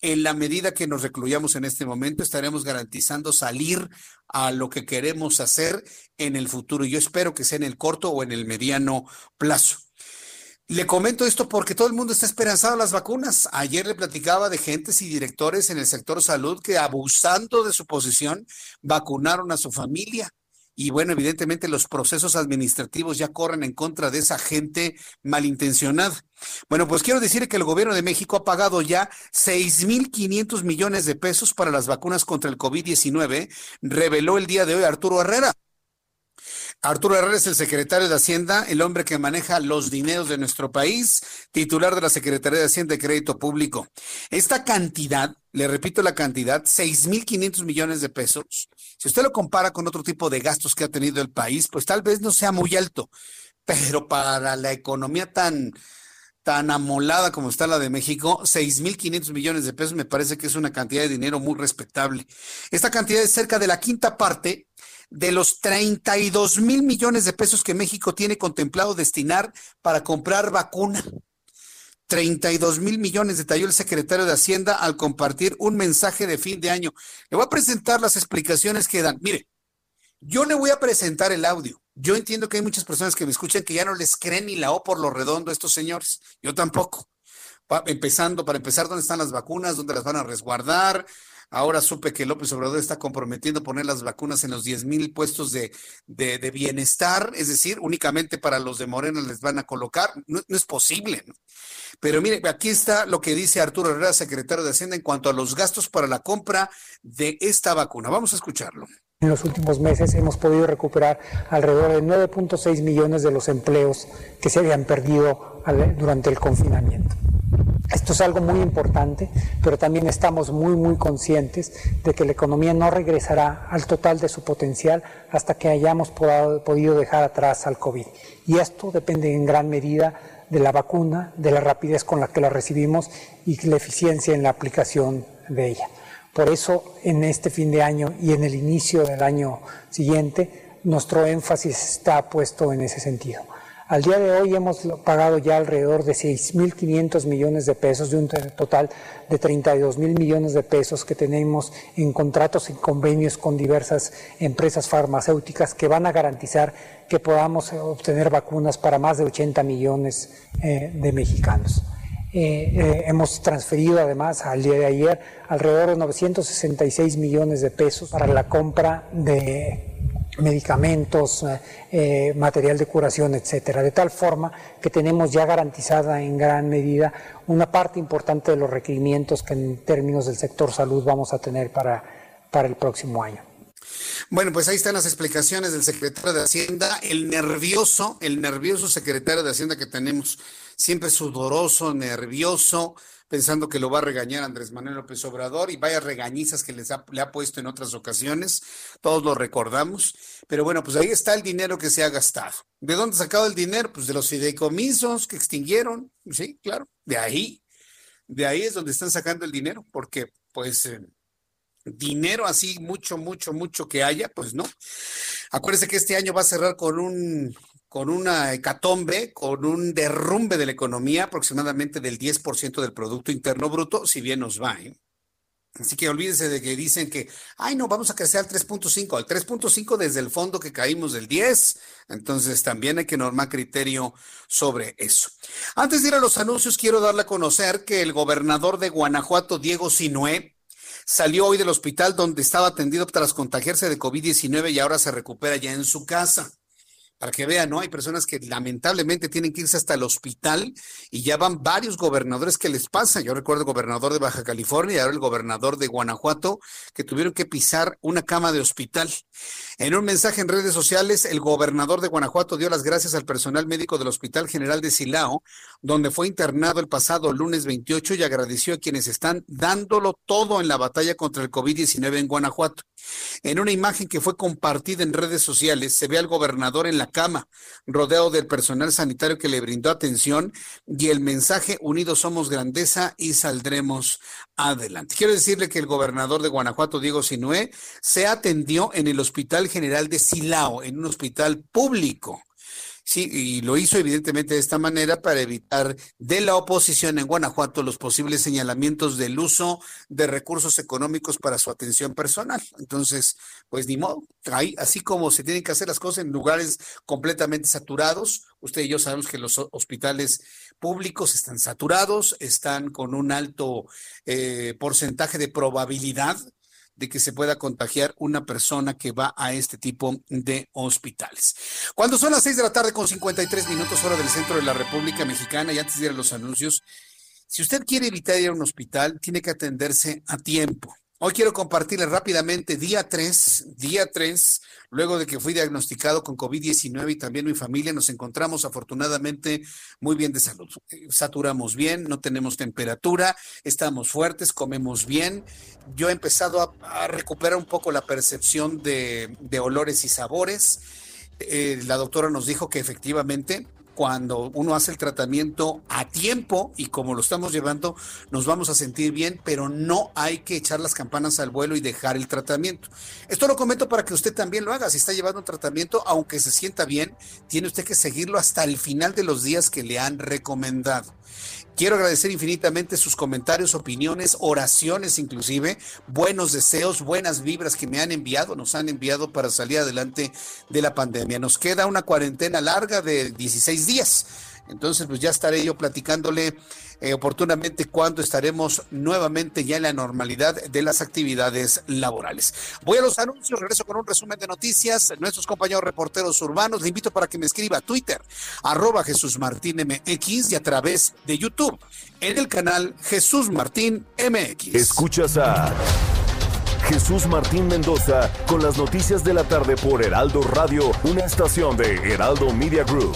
En la medida que nos recluyamos en este momento, estaremos garantizando salir a lo que queremos hacer en el futuro. Yo espero que sea en el corto o en el mediano plazo. Le comento esto porque todo el mundo está esperanzado en las vacunas. Ayer le platicaba de gentes y directores en el sector salud que abusando de su posición vacunaron a su familia. Y bueno, evidentemente los procesos administrativos ya corren en contra de esa gente malintencionada. Bueno, pues quiero decir que el gobierno de México ha pagado ya 6.500 millones de pesos para las vacunas contra el COVID-19, reveló el día de hoy Arturo Herrera. Arturo Herrera es el secretario de Hacienda, el hombre que maneja los dineros de nuestro país, titular de la Secretaría de Hacienda y Crédito Público. Esta cantidad, le repito la cantidad, 6.500 millones de pesos, si usted lo compara con otro tipo de gastos que ha tenido el país, pues tal vez no sea muy alto, pero para la economía tan tan amolada como está la de México, 6.500 millones de pesos me parece que es una cantidad de dinero muy respetable. Esta cantidad es cerca de la quinta parte de los 32 mil millones de pesos que México tiene contemplado destinar para comprar vacuna. 32 mil millones, detalló el secretario de Hacienda al compartir un mensaje de fin de año. Le voy a presentar las explicaciones que dan. Mire, yo le voy a presentar el audio. Yo entiendo que hay muchas personas que me escuchan que ya no les creen ni la O por lo redondo a estos señores. Yo tampoco. empezando, para empezar, ¿dónde están las vacunas? ¿Dónde las van a resguardar? Ahora supe que López Obrador está comprometiendo poner las vacunas en los 10 mil puestos de, de, bienestar, es decir, únicamente para los de Morena les van a colocar. No, es posible. Pero mire, aquí está lo que dice Arturo Herrera, secretario de Hacienda, en cuanto a los gastos para la compra de esta vacuna. Vamos a escucharlo. En los últimos meses hemos podido recuperar alrededor de 9.6 millones de los empleos que se habían perdido durante el confinamiento. Esto es algo muy importante, pero también estamos muy, muy conscientes de que la economía no regresará al total de su potencial hasta que hayamos podido dejar atrás al COVID. Y esto depende en gran medida de la vacuna, de la rapidez con la que la recibimos y la eficiencia en la aplicación de ella. Por eso, en este fin de año y en el inicio del año siguiente, nuestro énfasis está puesto en ese sentido. Al día de hoy hemos pagado ya alrededor de 6.500 millones de pesos, de un total de 32 mil millones de pesos que tenemos en contratos y convenios con diversas empresas farmacéuticas que van a garantizar que podamos obtener vacunas para más de 80 millones eh, de mexicanos. Eh, eh, hemos transferido además al día de ayer alrededor de 966 millones de pesos para la compra de medicamentos, eh, eh, material de curación, etcétera, de tal forma que tenemos ya garantizada en gran medida una parte importante de los requerimientos que en términos del sector salud vamos a tener para, para el próximo año. Bueno, pues ahí están las explicaciones del secretario de Hacienda, el nervioso, el nervioso secretario de Hacienda que tenemos, siempre sudoroso, nervioso, pensando que lo va a regañar Andrés Manuel López Obrador y vaya regañizas que les le ha puesto en otras ocasiones, todos lo recordamos, pero bueno, pues ahí está el dinero que se ha gastado. ¿De dónde ha sacado el dinero? Pues de los fideicomisos que extinguieron, sí, claro, de ahí, de ahí es donde están sacando el dinero, porque pues... Eh, dinero así mucho, mucho, mucho que haya, pues no. Acuérdense que este año va a cerrar con un con una hecatombe, con un derrumbe de la economía aproximadamente del 10% del Producto Interno Bruto, si bien nos va. ¿eh? Así que olvídese de que dicen que, ay, no, vamos a crecer al 3.5, al 3.5 desde el fondo que caímos del 10. Entonces también hay que normar criterio sobre eso. Antes de ir a los anuncios, quiero darle a conocer que el gobernador de Guanajuato, Diego Sinué, salió hoy del hospital donde estaba atendido tras contagiarse de COVID-19 y ahora se recupera ya en su casa para que vean, ¿no? Hay personas que lamentablemente tienen que irse hasta el hospital y ya van varios gobernadores que les pasa. Yo recuerdo el gobernador de Baja California y ahora el gobernador de Guanajuato que tuvieron que pisar una cama de hospital. En un mensaje en redes sociales, el gobernador de Guanajuato dio las gracias al personal médico del Hospital General de Silao, donde fue internado el pasado lunes 28 y agradeció a quienes están dándolo todo en la batalla contra el COVID-19 en Guanajuato. En una imagen que fue compartida en redes sociales, se ve al gobernador en la cama, rodeado del personal sanitario que le brindó atención y el mensaje Unidos somos grandeza y saldremos adelante. Quiero decirle que el gobernador de Guanajuato, Diego Sinué, se atendió en el Hospital General de Silao, en un hospital público. Sí, y lo hizo evidentemente de esta manera para evitar de la oposición en Guanajuato los posibles señalamientos del uso de recursos económicos para su atención personal. Entonces, pues ni modo, ahí, así como se tienen que hacer las cosas en lugares completamente saturados, usted y yo sabemos que los hospitales públicos están saturados, están con un alto eh, porcentaje de probabilidad de que se pueda contagiar una persona que va a este tipo de hospitales. Cuando son las seis de la tarde con 53 minutos hora del centro de la República Mexicana y antes de ir a los anuncios, si usted quiere evitar ir a un hospital, tiene que atenderse a tiempo. Hoy quiero compartirles rápidamente día 3, día 3, luego de que fui diagnosticado con COVID-19 y también mi familia, nos encontramos afortunadamente muy bien de salud. Saturamos bien, no tenemos temperatura, estamos fuertes, comemos bien. Yo he empezado a, recuperar un poco la percepción de, de olores y sabores. Eh, la doctora nos dijo que efectivamente cuando uno hace el tratamiento a tiempo y como lo estamos llevando, nos vamos a sentir bien, pero no hay que echar las campanas al vuelo y dejar el tratamiento. Esto lo comento para que usted también lo haga. Si está llevando un tratamiento, aunque se sienta bien, tiene usted que seguirlo hasta el final de los días que le han recomendado. Quiero agradecer infinitamente sus comentarios, opiniones, oraciones inclusive, buenos deseos, buenas vibras que me han enviado, nos han enviado para salir adelante de la pandemia. Nos queda una cuarentena larga de 16 días. Entonces, pues ya estaré yo platicándole eh, oportunamente cuando estaremos nuevamente ya en la normalidad de las actividades laborales. Voy a los anuncios, regreso con un resumen de noticias. Nuestros compañeros reporteros urbanos, le invito para que me escriba a Twitter, arroba Jesús Martín MX y a través de YouTube en el canal Jesús Martín MX. Escuchas a Jesús Martín Mendoza con las noticias de la tarde por Heraldo Radio, una estación de Heraldo Media Group.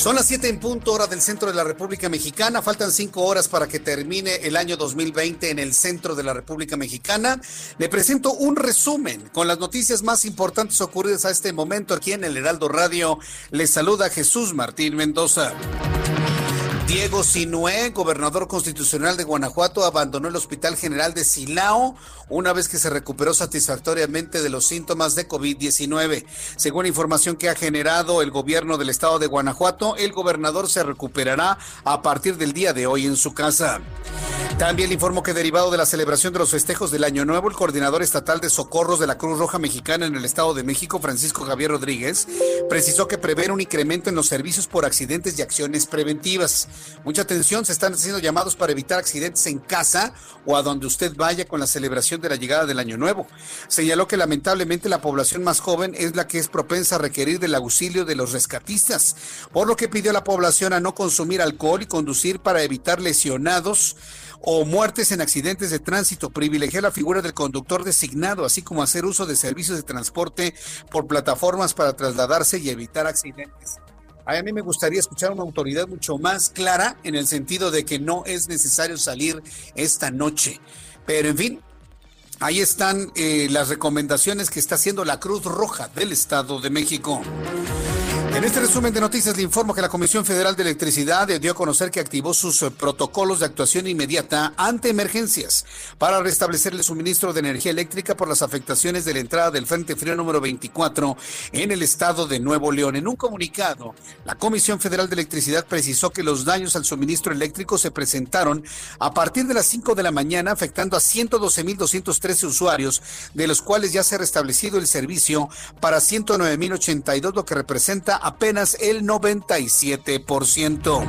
Son las 7 en punto hora del centro de la República Mexicana. Faltan cinco horas para que termine el año 2020 en el centro de la República Mexicana. Le presento un resumen con las noticias más importantes ocurridas a este momento aquí en el Heraldo Radio. Le saluda Jesús Martín Mendoza. Diego Sinué, gobernador constitucional de Guanajuato, abandonó el Hospital General de Silao una vez que se recuperó satisfactoriamente de los síntomas de COVID-19. Según información que ha generado el gobierno del estado de Guanajuato, el gobernador se recuperará a partir del día de hoy en su casa. También le informo que derivado de la celebración de los festejos del Año Nuevo, el coordinador estatal de socorros de la Cruz Roja Mexicana en el Estado de México, Francisco Javier Rodríguez, precisó que prevén un incremento en los servicios por accidentes y acciones preventivas. Mucha atención, se están haciendo llamados para evitar accidentes en casa o a donde usted vaya con la celebración de la llegada del Año Nuevo. Señaló que lamentablemente la población más joven es la que es propensa a requerir del auxilio de los rescatistas, por lo que pidió a la población a no consumir alcohol y conducir para evitar lesionados o muertes en accidentes de tránsito, privilegiar la figura del conductor designado, así como hacer uso de servicios de transporte por plataformas para trasladarse y evitar accidentes. A mí me gustaría escuchar una autoridad mucho más clara en el sentido de que no es necesario salir esta noche. Pero en fin, ahí están eh, las recomendaciones que está haciendo la Cruz Roja del Estado de México. En este resumen de noticias le informo que la Comisión Federal de Electricidad dio a conocer que activó sus eh, protocolos de actuación inmediata ante emergencias para restablecer el suministro de energía eléctrica por las afectaciones de la entrada del Frente Frío número 24 en el estado de Nuevo León. En un comunicado, la Comisión Federal de Electricidad precisó que los daños al suministro eléctrico se presentaron a partir de las 5 de la mañana, afectando a 112.213 usuarios, de los cuales ya se ha restablecido el servicio para 109.082, lo que representa apenas el 97%.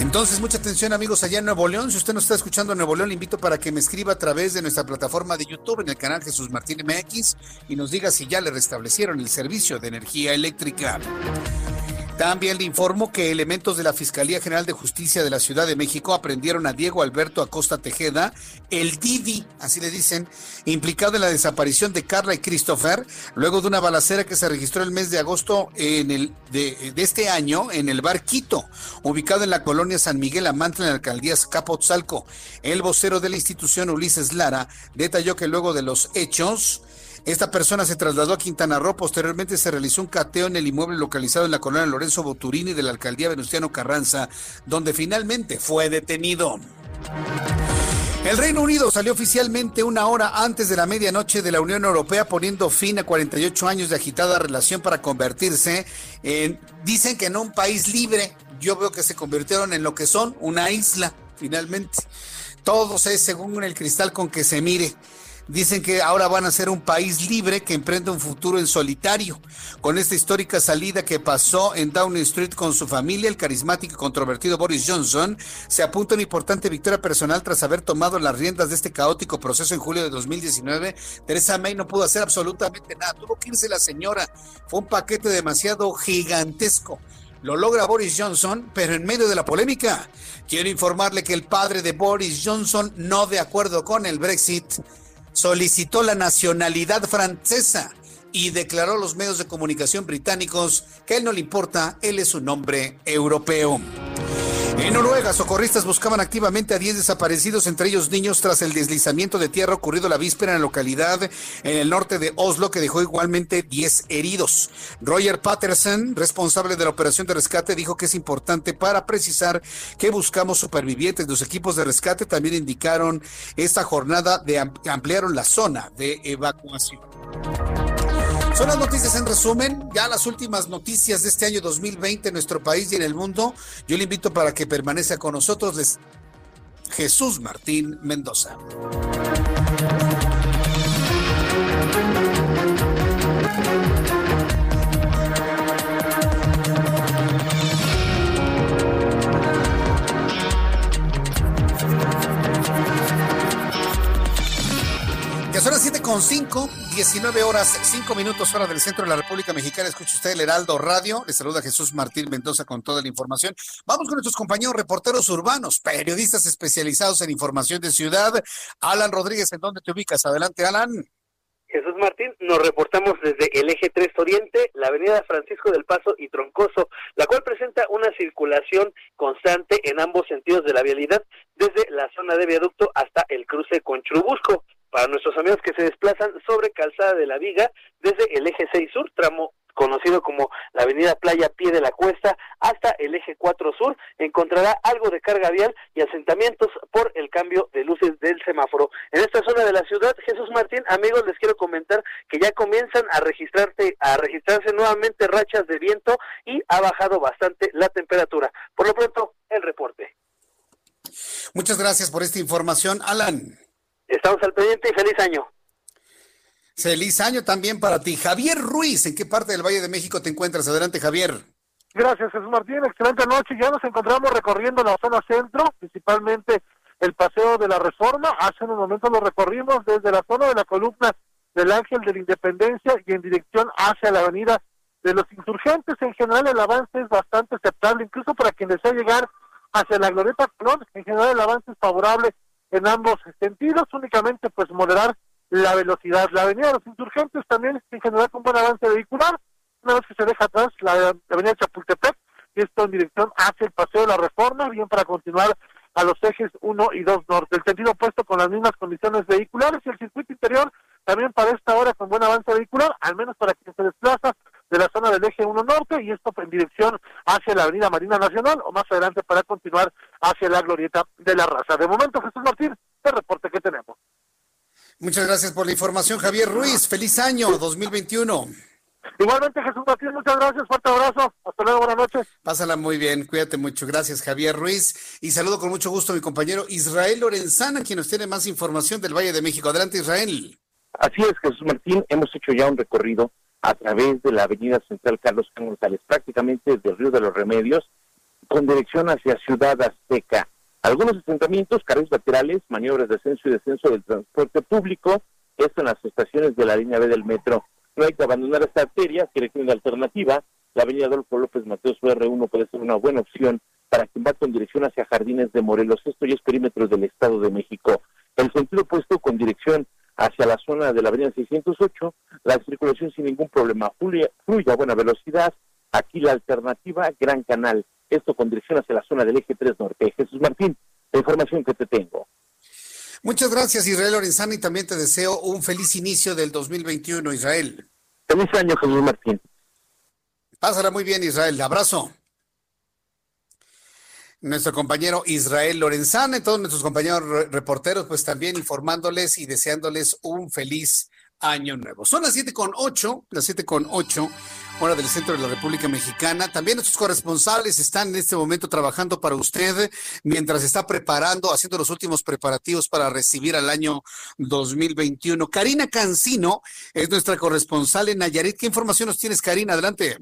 Entonces, mucha atención amigos allá en Nuevo León. Si usted nos está escuchando Nuevo León, le invito para que me escriba a través de nuestra plataforma de YouTube en el canal Jesús Martín MX y nos diga si ya le restablecieron el servicio de energía eléctrica. También le informo que elementos de la Fiscalía General de Justicia de la Ciudad de México aprendieron a Diego Alberto Acosta Tejeda, el Didi, así le dicen, implicado en la desaparición de Carla y Christopher, luego de una balacera que se registró el mes de agosto en el, de, este año en el bar Quito, ubicado en la colonia San Miguel Amantla, en la alcaldía Capotzalco. El vocero de la institución, Ulises Lara, detalló que luego de los hechos, esta persona se trasladó a Quintana Roo. Posteriormente se realizó un cateo en el inmueble localizado en la colonia Lorenzo Boturini de la alcaldía Venustiano Carranza, donde finalmente fue detenido. El Reino Unido salió oficialmente una hora antes de la medianoche de la Unión Europea poniendo fin a 48 años de agitada relación para convertirse en, dicen que en un país libre. Yo veo que se convirtieron en lo que son, una isla, finalmente. Todo es según el cristal con que se mire. Dicen que ahora van a ser un país libre que emprende un futuro en solitario. Con esta histórica salida que pasó en Downing Street con su familia, el carismático y controvertido Boris Johnson se apunta una importante victoria personal tras haber tomado las riendas de este caótico proceso en julio de 2019. Teresa May no pudo hacer absolutamente nada. Tuvo que irse la señora. Fue un paquete demasiado gigantesco. Lo logra Boris Johnson, pero en medio de la polémica. Quiero informarle que el padre de Boris Johnson, no de acuerdo con el Brexit, solicitó la nacionalidad francesa y declaró a los medios de comunicación británicos que a él no le importa, él es un hombre europeo. En Noruega, socorristas buscaban activamente a 10 desaparecidos, entre ellos niños, tras el deslizamiento de tierra ocurrido la víspera en la localidad en el norte de Oslo, que dejó igualmente 10 heridos. Roger Patterson, responsable de la operación de rescate, dijo que es importante para precisar que buscamos supervivientes. Los equipos de rescate también indicaron esta jornada de ampliaron la zona de evacuación. Son las noticias en resumen, ya las últimas noticias de este año 2020 en nuestro país y en el mundo. Yo le invito para que permanezca con nosotros Jesús Martín Mendoza. Son las 7 con 5, 19 horas, 5 minutos hora del centro de la República Mexicana. Escucha usted el Heraldo Radio. Le saluda Jesús Martín Mendoza con toda la información. Vamos con nuestros compañeros reporteros urbanos, periodistas especializados en información de ciudad. Alan Rodríguez, ¿en dónde te ubicas? Adelante, Alan. Jesús Martín, nos reportamos desde el eje 3 Oriente, la avenida Francisco del Paso y Troncoso, la cual presenta una circulación constante en ambos sentidos de la vialidad, desde la zona de viaducto hasta el cruce con Churubusco para nuestros amigos que se desplazan sobre Calzada de la Viga desde el eje 6 Sur, tramo conocido como la avenida Playa Pie de la Cuesta, hasta el eje 4 Sur, encontrará algo de carga vial y asentamientos por el cambio de luces del semáforo. En esta zona de la ciudad, Jesús Martín, amigos, les quiero comentar que ya comienzan a registrarse, a registrarse nuevamente rachas de viento y ha bajado bastante la temperatura. Por lo pronto, el reporte. Muchas gracias por esta información, Alan. Estamos al pendiente y feliz año. Feliz año también para ti. Javier Ruiz, ¿en qué parte del Valle de México te encuentras? Adelante, Javier. Gracias, Jesús Martín. Excelente noche. Ya nos encontramos recorriendo la zona centro, principalmente el Paseo de la Reforma. Hace un momento lo recorrimos desde la zona de la columna del Ángel de la Independencia y en dirección hacia la avenida de los insurgentes. En general el avance es bastante aceptable, incluso para quien desea llegar hacia la Glorieta Colón. En general el avance es favorable en ambos sentidos, únicamente pues moderar la velocidad. La avenida de los insurgentes también en general con buen avance vehicular, una vez que se deja atrás la, avenida Chapultepec, y esto en dirección hacia el Paseo de la Reforma, bien para continuar a los ejes 1 y 2 norte. El sentido opuesto con las mismas condiciones vehiculares y el circuito interior también para esta hora con buen avance vehicular, al menos para quien se desplaza de la zona del eje 1 norte y esto en dirección hacia la avenida Marina Nacional o más adelante para continuar hacia la glorieta de la raza. De momento, Jesús Martín, el reporte que tenemos. Muchas gracias por la información, Javier Ruiz. Feliz año 2021. Igualmente, Jesús Martín, muchas gracias. Fuerte abrazo. Hasta luego, buenas noches. Pásala muy bien, cuídate mucho. Gracias, Javier Ruiz. Y saludo con mucho gusto a mi compañero Israel Lorenzana, quien nos tiene más información del Valle de México. Adelante, Israel. Así es, Jesús Martín. Hemos hecho ya un recorrido a través de la avenida central Carlos González, prácticamente del Río de los Remedios, con dirección hacia Ciudad Azteca. Algunos asentamientos, carriles laterales, maniobras de ascenso y descenso del transporte público, esto en las estaciones de la línea B del metro. No hay que abandonar esta arteria, que requiere una alternativa. La avenida Adolfo López Mateos R1 puede ser una buena opción para quien va con dirección hacia Jardines de Morelos. Esto ya es perímetro del Estado de México. El sentido opuesto con dirección hacia la zona de la avenida 608, la circulación sin ningún problema fluye, a buena velocidad. Aquí la alternativa, Gran Canal. Esto con dirección hacia la zona del eje 3 norte. Jesús Martín, la información que te tengo. Muchas gracias, Israel Lorenzana, y también te deseo un feliz inicio del 2021, Israel. Feliz año, Jesús Martín. Pásala muy bien, Israel. Abrazo nuestro compañero Israel Lorenzana y todos nuestros compañeros reporteros, pues también informándoles y deseándoles un feliz año nuevo. Son las siete con ocho, las siete con ocho, hora del centro de la República Mexicana. También nuestros corresponsales están en este momento trabajando para usted mientras está preparando, haciendo los últimos preparativos para recibir al año 2021. Karina Cancino es nuestra corresponsal en Nayarit. ¿Qué información nos tienes, Karina? Adelante.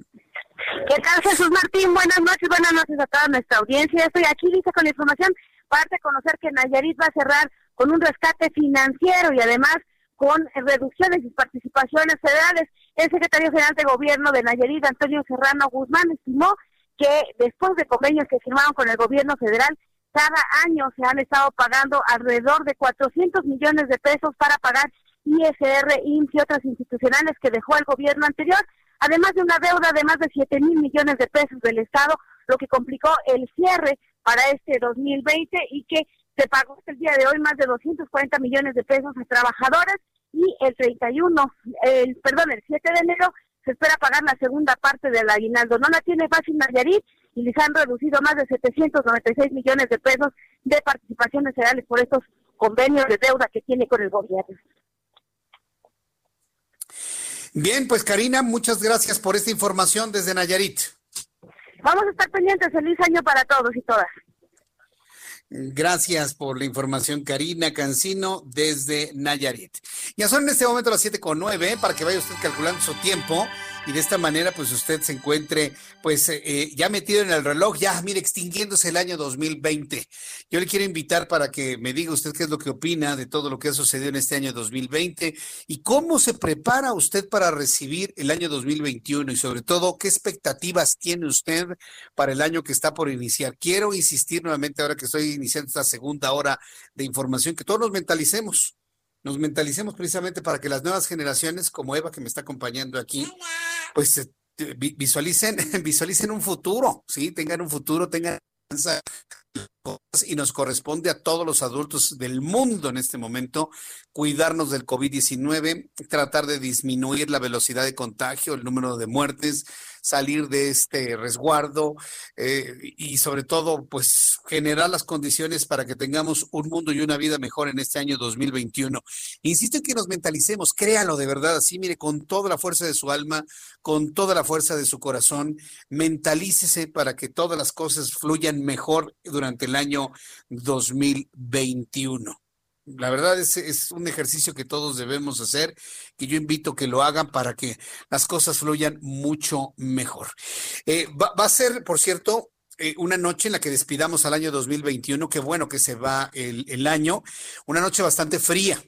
¿Qué tal, Jesús Martín? Buenas noches, buenas noches a toda nuestra audiencia. Estoy aquí lista con la información para conocer que Nayarit va a cerrar con un rescate financiero y además con reducciones y participaciones federales. El secretario general de gobierno de Nayarit, Antonio Serrano Guzmán, estimó que después de convenios que firmaron con el gobierno federal, cada año se han estado pagando alrededor de 400 millones de pesos para pagar ISR, IMSS y otras institucionales que dejó el gobierno anterior, además de una deuda de más de 7 mil millones de pesos del Estado, lo que complicó el cierre para este 2020 y que se pagó hasta el día de hoy más de 240 millones de pesos a trabajadores y el 31, el, perdón, el 7 de enero se espera pagar la segunda parte del aguinaldo. No la tiene fácil Nayarit y les han reducido más de 796 millones de pesos de participaciones federales por estos convenios de deuda que tiene con el gobierno. Bien, pues Karina, muchas gracias por esta información desde Nayarit. Vamos a estar pendientes. Feliz año para todos y todas. Gracias por la información, Karina Cancino, desde Nayarit. Ya son en este momento las siete con nueve, para que vaya usted calculando su tiempo y de esta manera pues usted se encuentre pues eh, eh, ya metido en el reloj, ya mire, extinguiéndose el año 2020. Yo le quiero invitar para que me diga usted qué es lo que opina de todo lo que ha sucedido en este año 2020 y cómo se prepara usted para recibir el año 2021 y sobre todo qué expectativas tiene usted para el año que está por iniciar. Quiero insistir nuevamente ahora que estoy iniciando esta segunda hora de información, que todos nos mentalicemos nos mentalicemos precisamente para que las nuevas generaciones, como Eva que me está acompañando aquí, pues eh, visualicen, <laughs> visualicen un futuro, ¿sí? Tengan un futuro, tengan y nos corresponde a todos los adultos del mundo en este momento cuidarnos del COVID-19, tratar de disminuir la velocidad de contagio, el número de muertes, salir de este resguardo eh, y sobre todo, pues generar las condiciones para que tengamos un mundo y una vida mejor en este año 2021. Insisto en que nos mentalicemos, créalo de verdad, así mire, con toda la fuerza de su alma, con toda la fuerza de su corazón, mentalícese para que todas las cosas fluyan mejor durante el año 2021. La verdad es, es, un ejercicio que todos debemos hacer, que yo invito que lo hagan para que las cosas fluyan mucho mejor. Eh, va, a ser, por cierto, eh, una noche en la que despidamos al año 2021, qué bueno que se va el, el año, una noche bastante fría.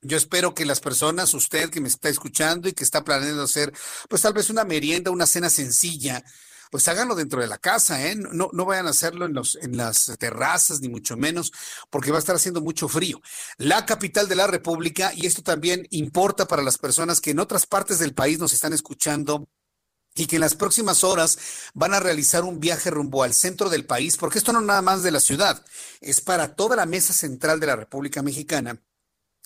Yo espero que las personas, usted que me está escuchando y que está planeando hacer, pues tal vez una merienda, una cena sencilla, pues háganlo dentro de la casa, ¿eh? No, no vayan a hacerlo en, los, en las terrazas, ni mucho menos, porque va a estar haciendo mucho frío. La capital de la República, y esto también importa para las personas que en otras partes del país nos están escuchando y que en las próximas horas van a realizar un viaje rumbo al centro del país, porque esto no nada más de la ciudad, es para toda la mesa central de la República Mexicana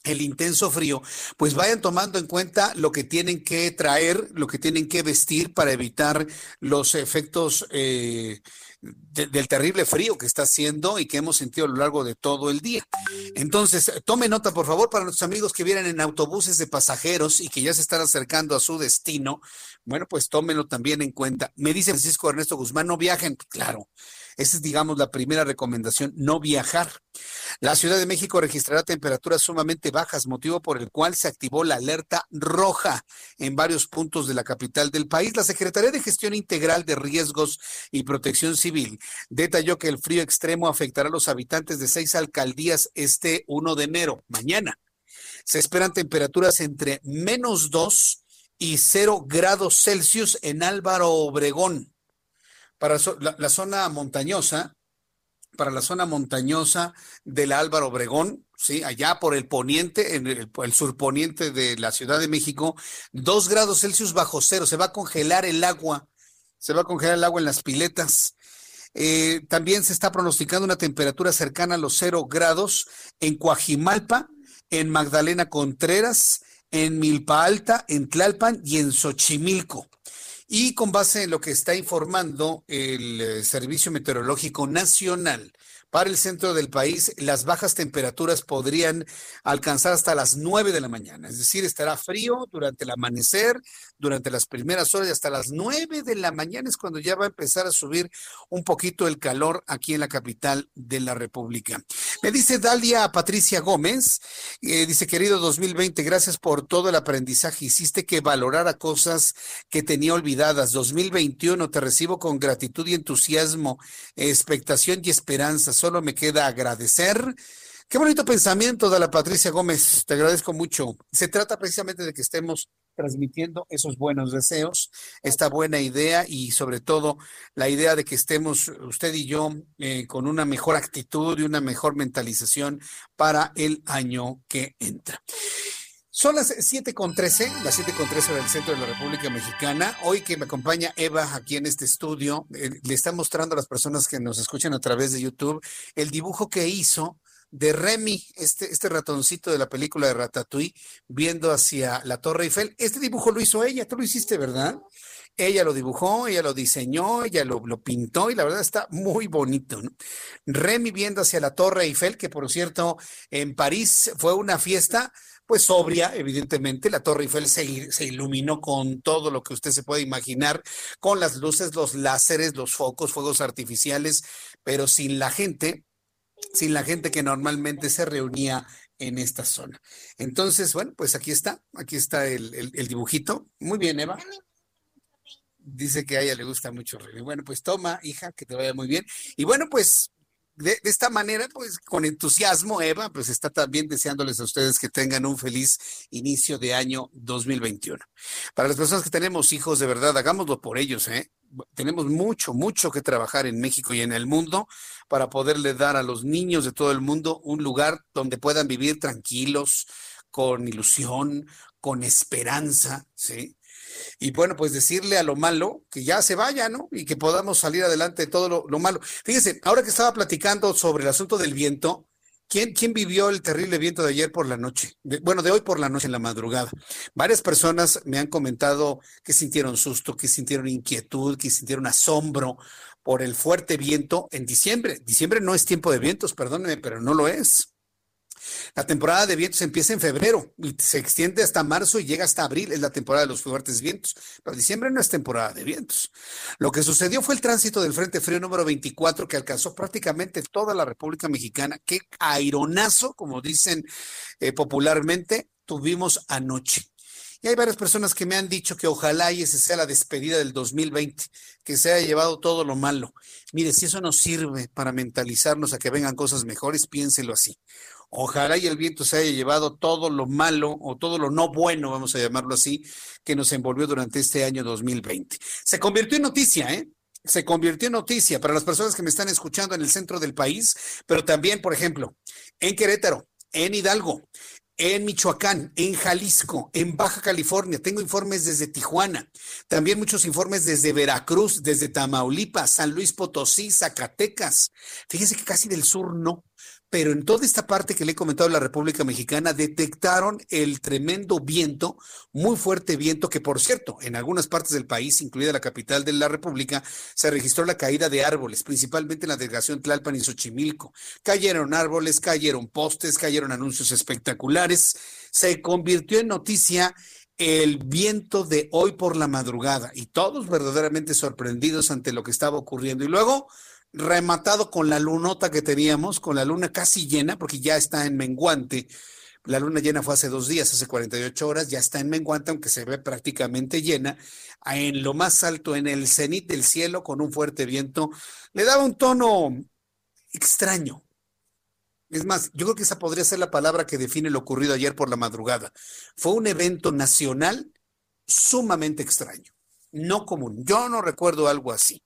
el intenso frío, pues vayan tomando en cuenta lo que tienen que traer, lo que tienen que vestir para evitar los efectos eh, del terrible frío que está haciendo y que hemos sentido a lo largo de todo el día. Entonces, tome nota, por favor, para nuestros amigos que vienen en autobuses de pasajeros y que ya se están acercando a su destino. Bueno, pues tómenlo también en cuenta. Me dice Francisco Ernesto Guzmán, no viajen. Claro, esa es, digamos, la primera recomendación, no viajar. La Ciudad de México registrará temperaturas sumamente bajas, motivo por el cual se activó la alerta roja en varios puntos de la capital del país. La Secretaría de Gestión Integral de Riesgos y Protección Civil detalló que el frío extremo afectará a los habitantes de seis alcaldías este 1 de enero, mañana. Se esperan temperaturas entre menos 2 y 0 grados Celsius en Álvaro Obregón para la, zona montañosa, para la zona montañosa del Álvaro Obregón, ¿sí? allá por el poniente, en el, surponiente de la Ciudad de México, dos grados Celsius bajo cero, se va a congelar el agua, se va a congelar el agua en las piletas. Eh, también se está pronosticando una temperatura cercana a los cero grados en Coajimalpa, en Magdalena Contreras, en Milpa Alta, en Tlalpan y en Xochimilco. Y con base en lo que está informando el eh, Servicio Meteorológico Nacional, para el centro del país, las bajas temperaturas podrían alcanzar hasta las 9 de la mañana. Es decir, estará frío durante el amanecer, durante las primeras horas y hasta las 9 de la mañana es cuando ya va a empezar a subir un poquito el calor aquí en la capital de la República. Me dice Dalia Patricia Gómez, eh, dice, querido 2020, gracias por todo el aprendizaje. Hiciste que valorara cosas que tenía olvidadas. 2021, te recibo con gratitud y entusiasmo, expectación y esperanza solo me queda agradecer. Qué bonito pensamiento de la Patricia Gómez, te agradezco mucho. Se trata precisamente de que estemos transmitiendo esos buenos deseos, esta buena idea y sobre todo la idea de que estemos usted y yo eh, con una mejor actitud y una mejor mentalización para el año que entra. Son las 7 con 13, las 7 con 13 del centro de la República Mexicana. Hoy que me acompaña Eva aquí en este estudio, eh, le está mostrando a las personas que nos escuchan a través de YouTube el dibujo que hizo de Remy, este, este ratoncito de la película de Ratatouille, viendo hacia la Torre Eiffel. Este dibujo lo hizo ella, tú lo hiciste, ¿verdad? Ella lo dibujó, ella lo diseñó, ella lo, pintó y la verdad está muy bonito. Remy viendo hacia la Torre Eiffel, que por cierto en París fue una fiesta pues sobria, evidentemente. La Torre Eiffel se, se, iluminó con todo lo que usted se puede imaginar, con las luces, los láseres, los focos, fuegos artificiales, pero sin la gente, sin la gente que normalmente se reunía en esta zona. Entonces, bueno, pues aquí está, aquí está el, el, dibujito. Muy bien, Eva. Dice que a ella le gusta mucho. Bueno, pues toma, hija, que te vaya muy bien. Y bueno, pues de, esta manera, pues con entusiasmo, Eva, pues está también deseándoles a ustedes que tengan un feliz inicio de año 2021. Para las personas que tenemos hijos, de verdad, hagámoslo por ellos, ¿eh? Tenemos mucho, mucho que trabajar en México y en el mundo para poderle dar a los niños de todo el mundo un lugar donde puedan vivir tranquilos, con ilusión, con esperanza, ¿sí? Y bueno, pues decirle a lo malo que ya se vaya, ¿no? Y que podamos salir adelante de todo lo, lo malo. Fíjese, ahora que estaba platicando sobre el asunto del viento, ¿quién, quién vivió el terrible viento de ayer por la noche? Bueno, de hoy por la noche, en la madrugada. Varias personas me han comentado que sintieron susto, que sintieron inquietud, que sintieron asombro por el fuerte viento en diciembre. Diciembre no es tiempo de vientos, perdónenme, pero no lo es. La temporada de vientos empieza en febrero y se extiende hasta marzo y llega hasta abril, es la temporada de los fuertes vientos, pero diciembre no es temporada de vientos. Lo que sucedió fue el tránsito del Frente Frío número 24 que alcanzó prácticamente toda la República Mexicana. Qué aironazo, como dicen eh, popularmente, tuvimos anoche. Y hay varias personas que me han dicho que ojalá y esa sea la despedida del 2020, que se haya llevado todo lo malo. Mire, si eso nos sirve para mentalizarnos a que vengan cosas mejores, piénselo así. Ojalá y el viento se haya llevado todo lo malo o todo lo no bueno, vamos a llamarlo así, que nos envolvió durante este año 2020. Se convirtió en noticia, ¿eh? Se convirtió en noticia para las personas que me están escuchando en el centro del país, pero también, por ejemplo, en Querétaro, en Hidalgo, en Michoacán, en Jalisco, en Baja California. Tengo informes desde Tijuana, también muchos informes desde Veracruz, desde Tamaulipas, San Luis Potosí, Zacatecas. Fíjense que casi del sur no pero en toda esta parte que le he comentado de la República Mexicana detectaron el tremendo viento, muy fuerte viento, que por cierto, en algunas partes del país, incluida la capital de la República, se registró la caída de árboles, principalmente en la delegación Tlalpan y Xochimilco. Cayeron árboles, cayeron postes, cayeron anuncios espectaculares. Se convirtió en noticia el viento de hoy por la madrugada y todos verdaderamente sorprendidos ante lo que estaba ocurriendo. Y luego rematado con la lunota que teníamos, con la luna casi llena, porque ya está en menguante. La luna llena fue hace dos días, hace 48 horas, ya está en menguante, aunque se ve prácticamente llena. En lo más alto, en el cenit del cielo, con un fuerte viento, le daba un tono extraño. Es más, yo creo que esa podría ser la palabra que define lo ocurrido ayer por la madrugada. Fue un evento nacional sumamente extraño, no común. Yo no recuerdo algo así.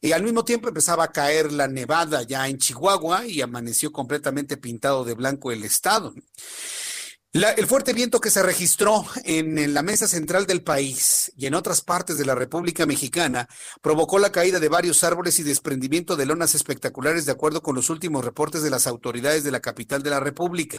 Y al mismo tiempo empezaba a caer la nevada ya en Chihuahua y amaneció completamente pintado de blanco el estado. El fuerte viento que se registró en, la mesa central del país y en otras partes de la República Mexicana provocó la caída de varios árboles y desprendimiento de lonas espectaculares de acuerdo con los últimos reportes de las autoridades de la capital de la República.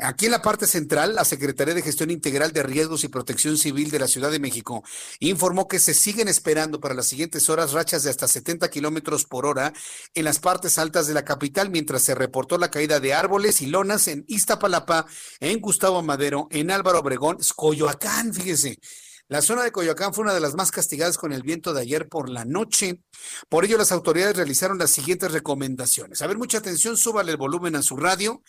Aquí en la parte central, la Secretaría de Gestión Integral de Riesgos y Protección Civil de la Ciudad de México informó que se siguen esperando para las siguientes horas rachas de hasta 70 kilómetros por hora en las partes altas de la capital, mientras se reportó la caída de árboles y lonas en Iztapalapa, en Madero, en Álvaro Obregón, Coyoacán, fíjese. La zona de Coyoacán fue una de las más castigadas con el viento de ayer por la noche. Por ello, las autoridades realizaron las siguientes recomendaciones. A ver, mucha atención, súbale el volumen a su radio.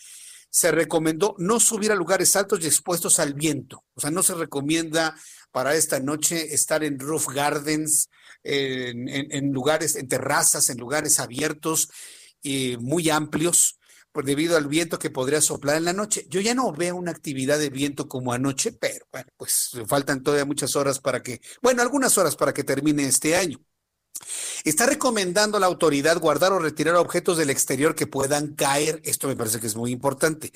Se recomendó no subir a lugares altos y expuestos al viento. O sea, no se recomienda para esta noche estar en roof gardens, en, lugares, en terrazas, en lugares abiertos y muy amplios debido al viento que podría soplar en la noche. Yo ya no veo una actividad de viento como anoche, pero bueno, pues faltan todavía muchas horas para que, bueno, algunas horas para que termine este año. Está recomendando a la autoridad guardar o retirar objetos del exterior que puedan caer. Esto me parece que es muy importante.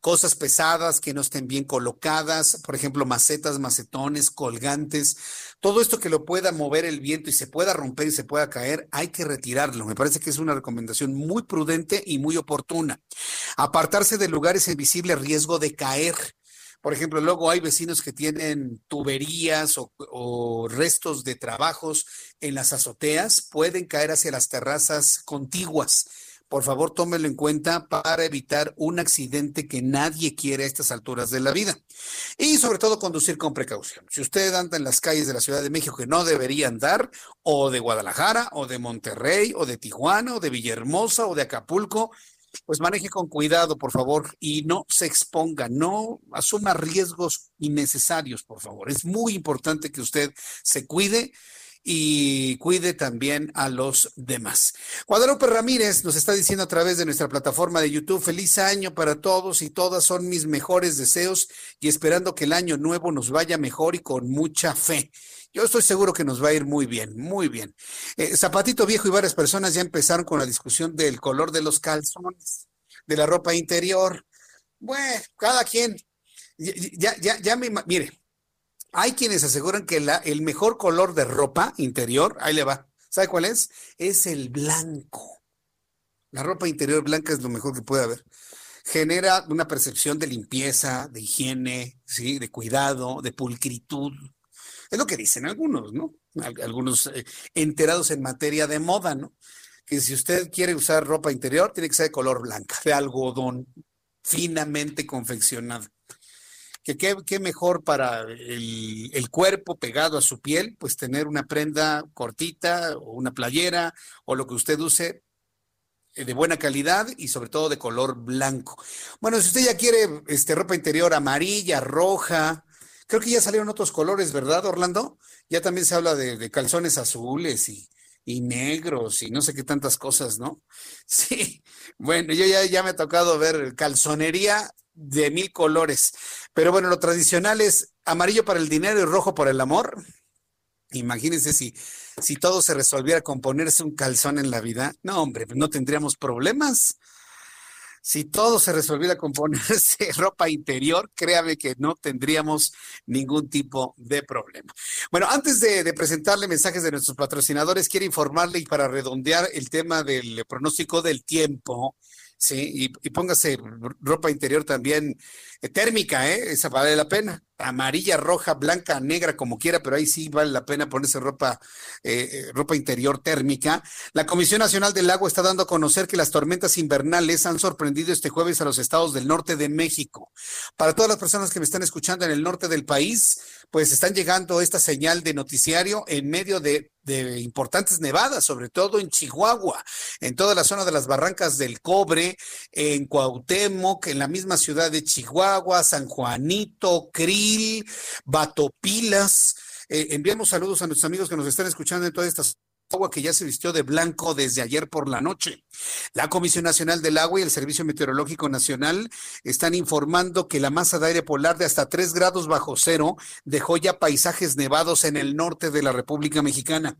Cosas pesadas que no estén bien colocadas, por ejemplo, macetas, macetones, colgantes, todo esto que lo pueda mover el viento y se pueda romper y se pueda caer, hay que retirarlo. Me parece que es una recomendación muy prudente y muy oportuna. Apartarse de lugares en visible riesgo de caer. Por ejemplo, luego hay vecinos que tienen tuberías o, restos de trabajos en las azoteas, pueden caer hacia las terrazas contiguas por favor tómelo en cuenta para evitar un accidente que nadie quiere a estas alturas de la vida. Y sobre todo conducir con precaución. Si usted anda en las calles de la Ciudad de México que no debería andar, o de Guadalajara, o de Monterrey, o de Tijuana, o de Villahermosa, o de Acapulco, pues maneje con cuidado, por favor, y no se exponga, no asuma riesgos innecesarios, por favor. Es muy importante que usted se cuide y cuide también a los demás. Guadalupe Ramírez nos está diciendo a través de nuestra plataforma de YouTube, feliz año para todos y todas son mis mejores deseos y esperando que el año nuevo nos vaya mejor y con mucha fe. Yo estoy seguro que nos va a ir muy bien, muy bien. Eh, Zapatito Viejo y varias personas ya empezaron con la discusión del color de los calzones, de la ropa interior. Bueno, cada quien. Ya, ya, ya me, mire, hay quienes aseguran que el mejor color de ropa interior, ahí le va, ¿sabe cuál es? Es el blanco. La ropa interior blanca es lo mejor que puede haber. Genera una percepción de limpieza, de higiene, ¿sí? de cuidado, de pulcritud. Es lo que dicen algunos, ¿no? Algunos eh, enterados en materia de moda, ¿no? Que si usted quiere usar ropa interior, tiene que ser de color blanca, de algodón, finamente confeccionado que qué, mejor para el, cuerpo pegado a su piel, pues tener una prenda cortita o una playera o lo que usted use eh, de buena calidad y sobre todo de color blanco. Bueno, si usted ya quiere este, ropa interior amarilla, roja, creo que ya salieron otros colores, ¿verdad, Orlando? Ya también se habla de, calzones azules y, y negros y no sé qué tantas cosas, ¿no? <laughs> Sí, bueno, yo ya, ya me ha tocado ver calzonería de mil colores. Pero bueno, lo tradicional es amarillo para el dinero y rojo para el amor. Imagínense si, si todo se resolviera con ponerse un calzón en la vida. No, hombre, no tendríamos problemas. Si todo se resolviera con ponerse <laughs> ropa interior, créame que no tendríamos ningún tipo de problema. Bueno, antes de, presentarle mensajes de nuestros patrocinadores, quiero informarle y para redondear el tema del pronóstico del tiempo, Sí, y, póngase ropa interior también térmica, ¿eh? Esa vale la pena. Amarilla, roja, blanca, negra, como quiera, pero ahí sí vale la pena ponerse ropa, eh, eh, ropa interior térmica. La Comisión Nacional del Agua está dando a conocer que las tormentas invernales han sorprendido este jueves a los estados del norte de México. Para todas las personas que me están escuchando en el norte del país, pues están llegando esta señal de noticiario en medio de de importantes nevadas, sobre todo en Chihuahua, en toda la zona de las barrancas del Cobre, en Cuauhtémoc, en la misma ciudad de Chihuahua, San Juanito, Krill, Batopilas. Eh, enviamos saludos a nuestros amigos que nos están escuchando en todas estas agua que ya se vistió de blanco desde ayer por la noche. La Comisión Nacional del Agua y el Servicio Meteorológico Nacional están informando que la masa de aire polar de hasta 3 grados bajo cero dejó ya paisajes nevados en el norte de la República Mexicana.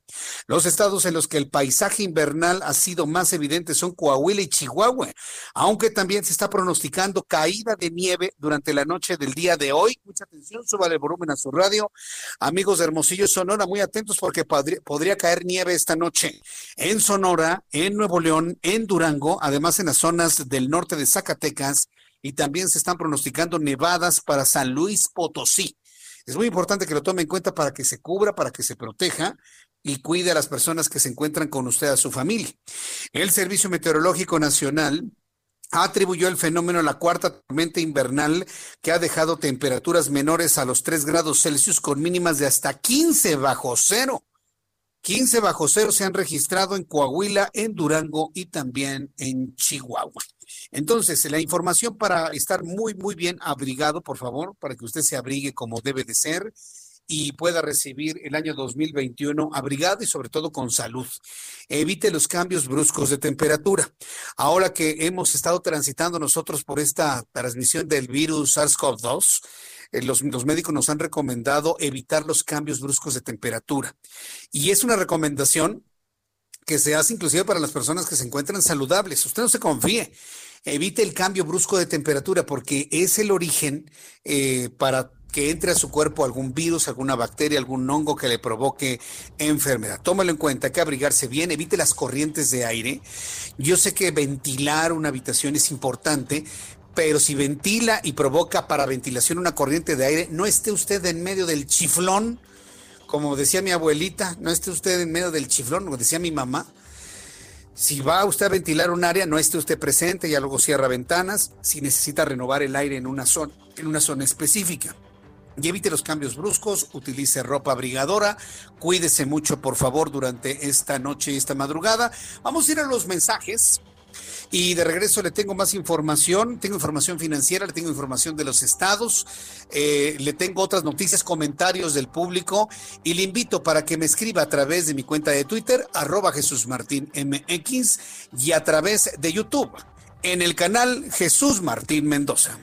Los estados en los que el paisaje invernal ha sido más evidente son Coahuila y Chihuahua, aunque también se está pronosticando caída de nieve durante la noche del día de hoy. Mucha atención, suba el volumen a su radio. Amigos de Hermosillo, Sonora, muy atentos porque podría, podría caer nieve esta noche en Sonora, en Nuevo León, en Durango, además en las zonas del norte de Zacatecas y también se están pronosticando nevadas para San Luis Potosí. Es muy importante que lo tome en cuenta para que se cubra, para que se proteja y cuide a las personas que se encuentran con usted, a su familia. El Servicio Meteorológico Nacional atribuyó el fenómeno a la cuarta tormenta invernal que ha dejado temperaturas menores a los 3 grados Celsius con mínimas de hasta 15 bajo cero. 15 bajo cero se han registrado en Coahuila, en Durango y también en Chihuahua. Entonces, la información para estar muy, muy bien abrigado, por favor, para que usted se abrigue como debe de ser y pueda recibir el año 2021 abrigado y sobre todo con salud. Evite los cambios bruscos de temperatura. Ahora que hemos estado transitando nosotros por esta transmisión del virus SARS-CoV-2, eh, los, los, médicos nos han recomendado evitar los cambios bruscos de temperatura. Y es una recomendación que se hace inclusive para las personas que se encuentran saludables. Usted no se confíe. Evite el cambio brusco de temperatura porque es el origen eh, para que entre a su cuerpo algún virus, alguna bacteria, algún hongo que le provoque enfermedad. Tómalo en cuenta, hay que abrigarse bien, evite las corrientes de aire. Yo sé que ventilar una habitación es importante, pero si ventila y provoca para ventilación una corriente de aire, no esté usted en medio del chiflón, como decía mi abuelita, no esté usted en medio del chiflón, como decía mi mamá. Si va usted a ventilar un área, no esté usted presente, ya luego cierra ventanas, si necesita renovar el aire en una zona, en una zona específica. Y evite los cambios bruscos, utilice ropa abrigadora, cuídese mucho por favor durante esta noche y esta madrugada. Vamos a ir a los mensajes. Y de regreso le tengo más información, tengo información financiera, le tengo información de los estados, eh, le tengo otras noticias, comentarios del público y le invito para que me escriba a través de mi cuenta de Twitter, arroba Jesús Martín MX y a través de YouTube en el canal Jesús Martín Mendoza.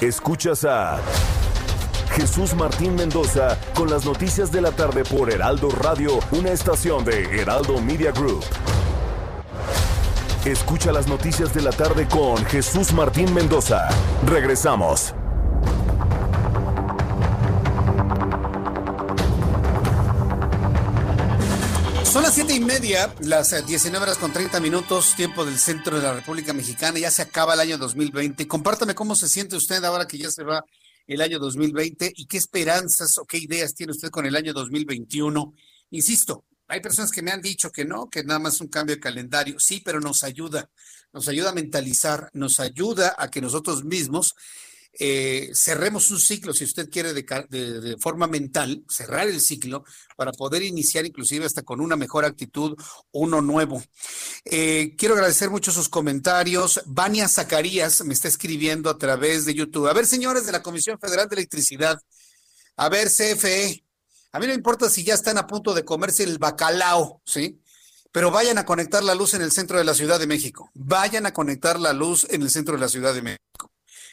Escuchas a... Jesús Martín Mendoza con las noticias de la tarde por Heraldo Radio, una estación de Heraldo Media Group. Escucha las noticias de la tarde con Jesús Martín Mendoza. Regresamos. Son las siete y media, las 19 horas con 30 minutos, tiempo del centro de la República Mexicana. Ya se acaba el año 2020. Compártame cómo se siente usted ahora que ya se va el año 2020 y qué esperanzas o qué ideas tiene usted con el año 2021. Insisto, hay personas que me han dicho que no, que nada más un cambio de calendario. Sí, pero nos ayuda, nos ayuda a mentalizar, nos ayuda a que nosotros mismos eh, cerremos un ciclo, si usted quiere, de, forma mental, cerrar el ciclo para poder iniciar inclusive hasta con una mejor actitud, uno nuevo. Eh, quiero agradecer mucho sus comentarios. Vania Zacarías me está escribiendo a través de YouTube. A ver, señores de la Comisión Federal de Electricidad, a ver, CFE, a mí no importa si ya están a punto de comerse el bacalao, ¿sí? Pero vayan a conectar la luz en el centro de la Ciudad de México. Vayan a conectar la luz en el centro de la Ciudad de México.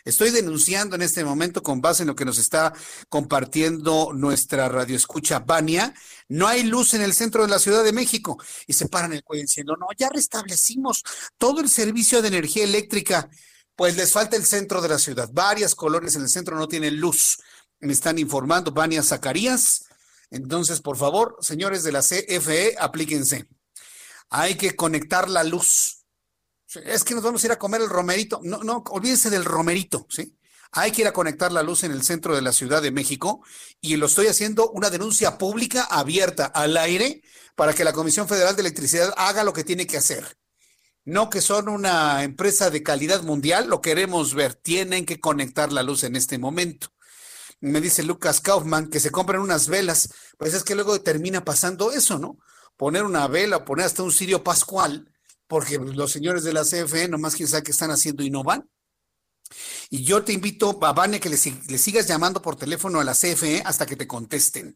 Estoy denunciando en este momento, con base en lo que nos está compartiendo nuestra radioescucha Bania, no hay luz en el centro de la Ciudad de México. Y se paran el cuello diciendo, no, ya restablecimos todo el servicio de energía eléctrica. Pues les falta el centro de la ciudad. Varias colonias en el centro no tienen luz. Me están informando, Bania Zacarías. Entonces, por favor, señores de la CFE, aplíquense. Hay que conectar la luz es que nos vamos a ir a comer el romerito. No, no, olvídense del romerito, ¿sí? Hay que ir a conectar la luz en el centro de la Ciudad de México y lo estoy haciendo una denuncia pública abierta al aire para que la Comisión Federal de Electricidad haga lo que tiene que hacer. No que son una empresa de calidad mundial, lo queremos ver. Tienen que conectar la luz en este momento. Me dice Lucas Kaufman que se compren unas velas. Pues es que luego termina pasando eso, ¿no? Poner una vela, poner hasta un cirio pascual porque los señores de la CFE, nomás quién sabe qué están haciendo y no van. Y yo te invito, a Vane, que le, le sigas llamando por teléfono a la CFE hasta que te contesten.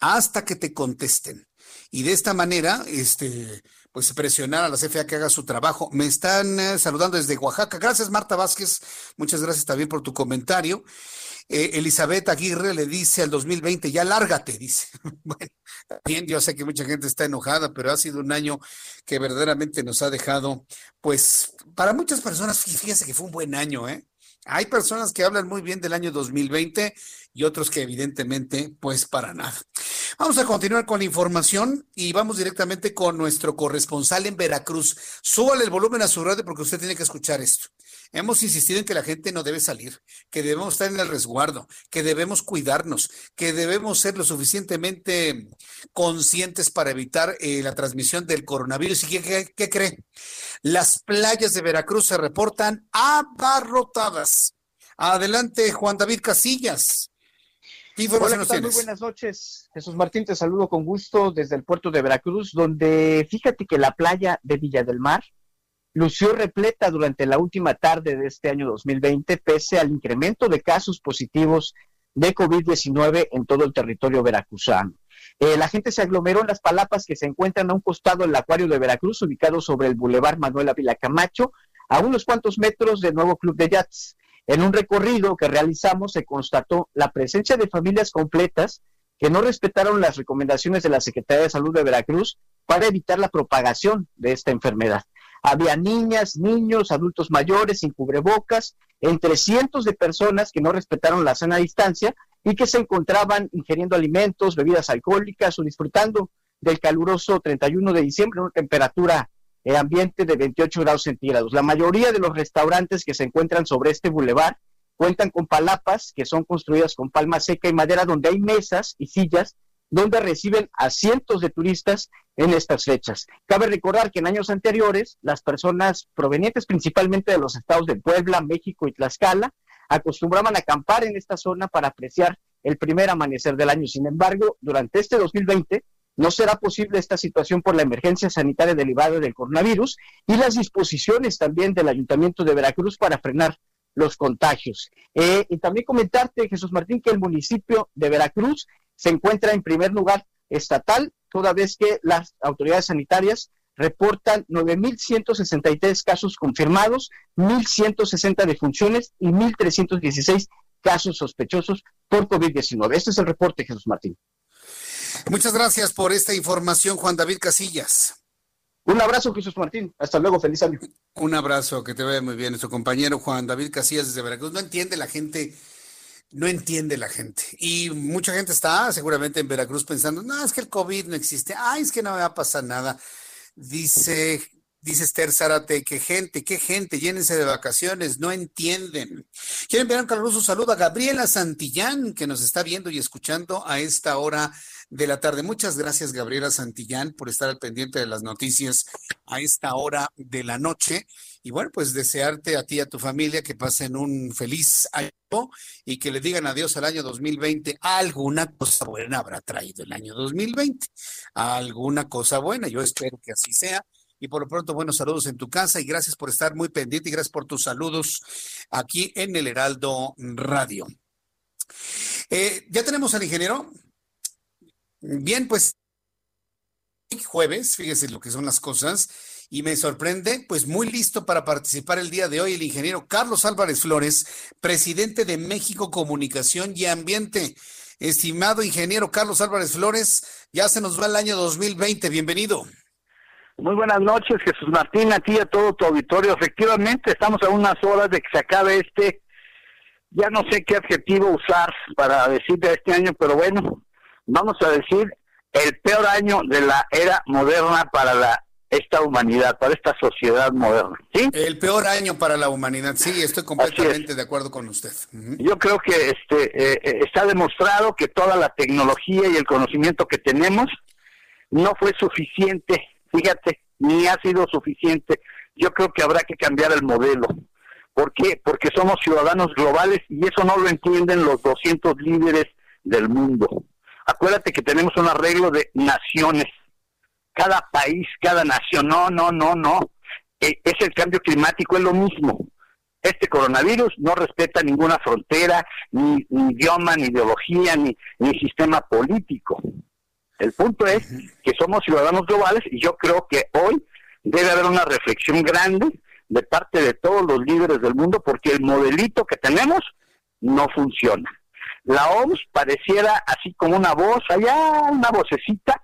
Hasta que te contesten. Y de esta manera, este, pues presionar a la CFA que haga su trabajo. Me están eh, saludando desde Oaxaca. Gracias, Marta Vázquez. Muchas gracias también por tu comentario. Eh, Elizabeth Aguirre le dice al 2020, ya lárgate, dice. <laughs> bueno, bien, yo sé que mucha gente está enojada, pero ha sido un año que verdaderamente nos ha dejado, pues, para muchas personas, fíjense que fue un buen año, ¿eh? Hay personas que hablan muy bien del año 2020 y otros que evidentemente, pues para nada. Vamos a continuar con la información y vamos directamente con nuestro corresponsal en Veracruz. Súbale el volumen a su radio porque usted tiene que escuchar esto. Hemos insistido en que la gente no debe salir, que debemos estar en el resguardo, que debemos cuidarnos, que debemos ser lo suficientemente conscientes para evitar eh, la transmisión del coronavirus. ¿Y qué, qué cree? Las playas de Veracruz se reportan abarrotadas. Adelante, Juan David Casillas. Hola, Muy buenas noches. Jesús Martín, te saludo con gusto desde el puerto de Veracruz, donde fíjate que la playa de Villa del Mar lució repleta durante la última tarde de este año 2020, pese al incremento de casos positivos de COVID-19 en todo el territorio veracruzano. Eh, la gente se aglomeró en las palapas que se encuentran a un costado del acuario de Veracruz, ubicado sobre el Boulevard Manuel Ávila Camacho, a unos cuantos metros del nuevo Club de Yachts. En un recorrido que realizamos se constató la presencia de familias completas que no respetaron las recomendaciones de la Secretaría de Salud de Veracruz para evitar la propagación de esta enfermedad. Había niñas, niños, adultos mayores sin cubrebocas, entre cientos de personas que no respetaron la sana distancia y que se encontraban ingiriendo alimentos, bebidas alcohólicas o disfrutando del caluroso 31 de diciembre, una temperatura el ambiente de 28 grados centígrados. La mayoría de los restaurantes que se encuentran sobre este bulevar cuentan con palapas que son construidas con palma seca y madera donde hay mesas y sillas donde reciben a cientos de turistas en estas fechas. Cabe recordar que en años anteriores las personas provenientes principalmente de los estados de Puebla, México y Tlaxcala acostumbraban acampar en esta zona para apreciar el primer amanecer del año. Sin embargo, durante este 2020 no será posible esta situación por la emergencia sanitaria derivada del coronavirus y las disposiciones también del Ayuntamiento de Veracruz para frenar los contagios. Eh, y también comentarte, Jesús Martín, que el municipio de Veracruz se encuentra en primer lugar estatal, toda vez que las autoridades sanitarias reportan 9.163 casos confirmados, 1.160 defunciones y 1.316 casos sospechosos por COVID-19. Este es el reporte, Jesús Martín. Muchas gracias por esta información, Juan David Casillas. Un abrazo, Jesús Martín. Hasta luego, feliz año. Un abrazo, que te vea muy bien. Su compañero Juan David Casillas desde Veracruz. No entiende la gente, no entiende la gente. Y mucha gente está seguramente en Veracruz pensando, no, es que el COVID no existe. Ay, es que no me va a pasar nada. Dice Dice Esther Zárate, qué gente, qué gente, llénense de vacaciones, no entienden. Quiero enviar un caluroso saludo a Gabriela Santillán, que nos está viendo y escuchando a esta hora de la tarde. Muchas gracias, Gabriela Santillán, por estar al pendiente de las noticias a esta hora de la noche. Y bueno, pues desearte a ti y a tu familia que pasen un feliz año y que le digan adiós al año 2020. Alguna cosa buena habrá traído el año 2020. Alguna cosa buena, yo espero que así sea y por lo pronto, buenos saludos en tu casa y gracias por estar muy pendiente y gracias por tus saludos aquí en el Heraldo Radio. Eh, ya tenemos al ingeniero. Bien, pues jueves, fíjese lo que son las cosas, y me sorprende, pues muy listo para participar el día de hoy el ingeniero Carlos Álvarez Flores, presidente de México Comunicación y Ambiente. Estimado ingeniero Carlos Álvarez Flores, ya se nos va el año 2020, bienvenido. Muy buenas noches, Jesús Martín, a ti y a todo tu auditorio. Efectivamente, estamos a unas horas de que se acabe este, ya no sé qué adjetivo usar para decir de este año, pero bueno, vamos a decir el peor año de la era moderna para la esta humanidad, para esta sociedad moderna. ¿sí? El peor año para la humanidad, sí, estoy completamente de acuerdo con usted. Yo creo que este eh, eh, está demostrado que toda la tecnología y el conocimiento que tenemos no fue suficiente fíjate, ni ha sido suficiente. Yo creo que habrá que cambiar el modelo. ¿Por qué? Porque somos ciudadanos globales y eso no lo entienden los 200 líderes del mundo. Acuérdate que tenemos un arreglo de naciones. Cada país, cada nación. No, no, no, no. E, es el cambio climático, es lo mismo. Este coronavirus no respeta ninguna frontera, ni, idioma, ni ideología, ni, ni sistema político. El punto es que somos ciudadanos globales y yo creo que hoy debe haber una reflexión grande de parte de todos los líderes del mundo porque el modelito que tenemos no funciona. La OMS pareciera así como una voz, allá una vocecita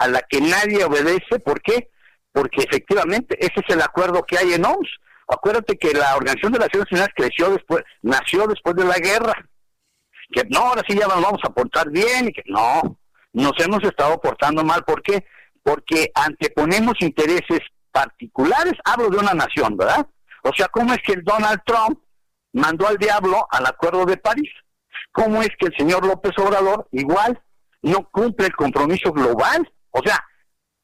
a la que nadie obedece. ¿Por qué? Porque efectivamente ese es el acuerdo que hay en OMS. Acuérdate que la Organización de las Naciones Unidas creció después, nació después de la guerra. Que no, ahora sí ya nos vamos a portar bien y que no, nos hemos estado portando mal. ¿Por qué? Porque anteponemos intereses particulares, hablo de una nación, ¿verdad? O sea, ¿cómo es que el Donald Trump mandó al diablo al Acuerdo de París? ¿Cómo es que el señor López Obrador igual no cumple el compromiso global? O sea,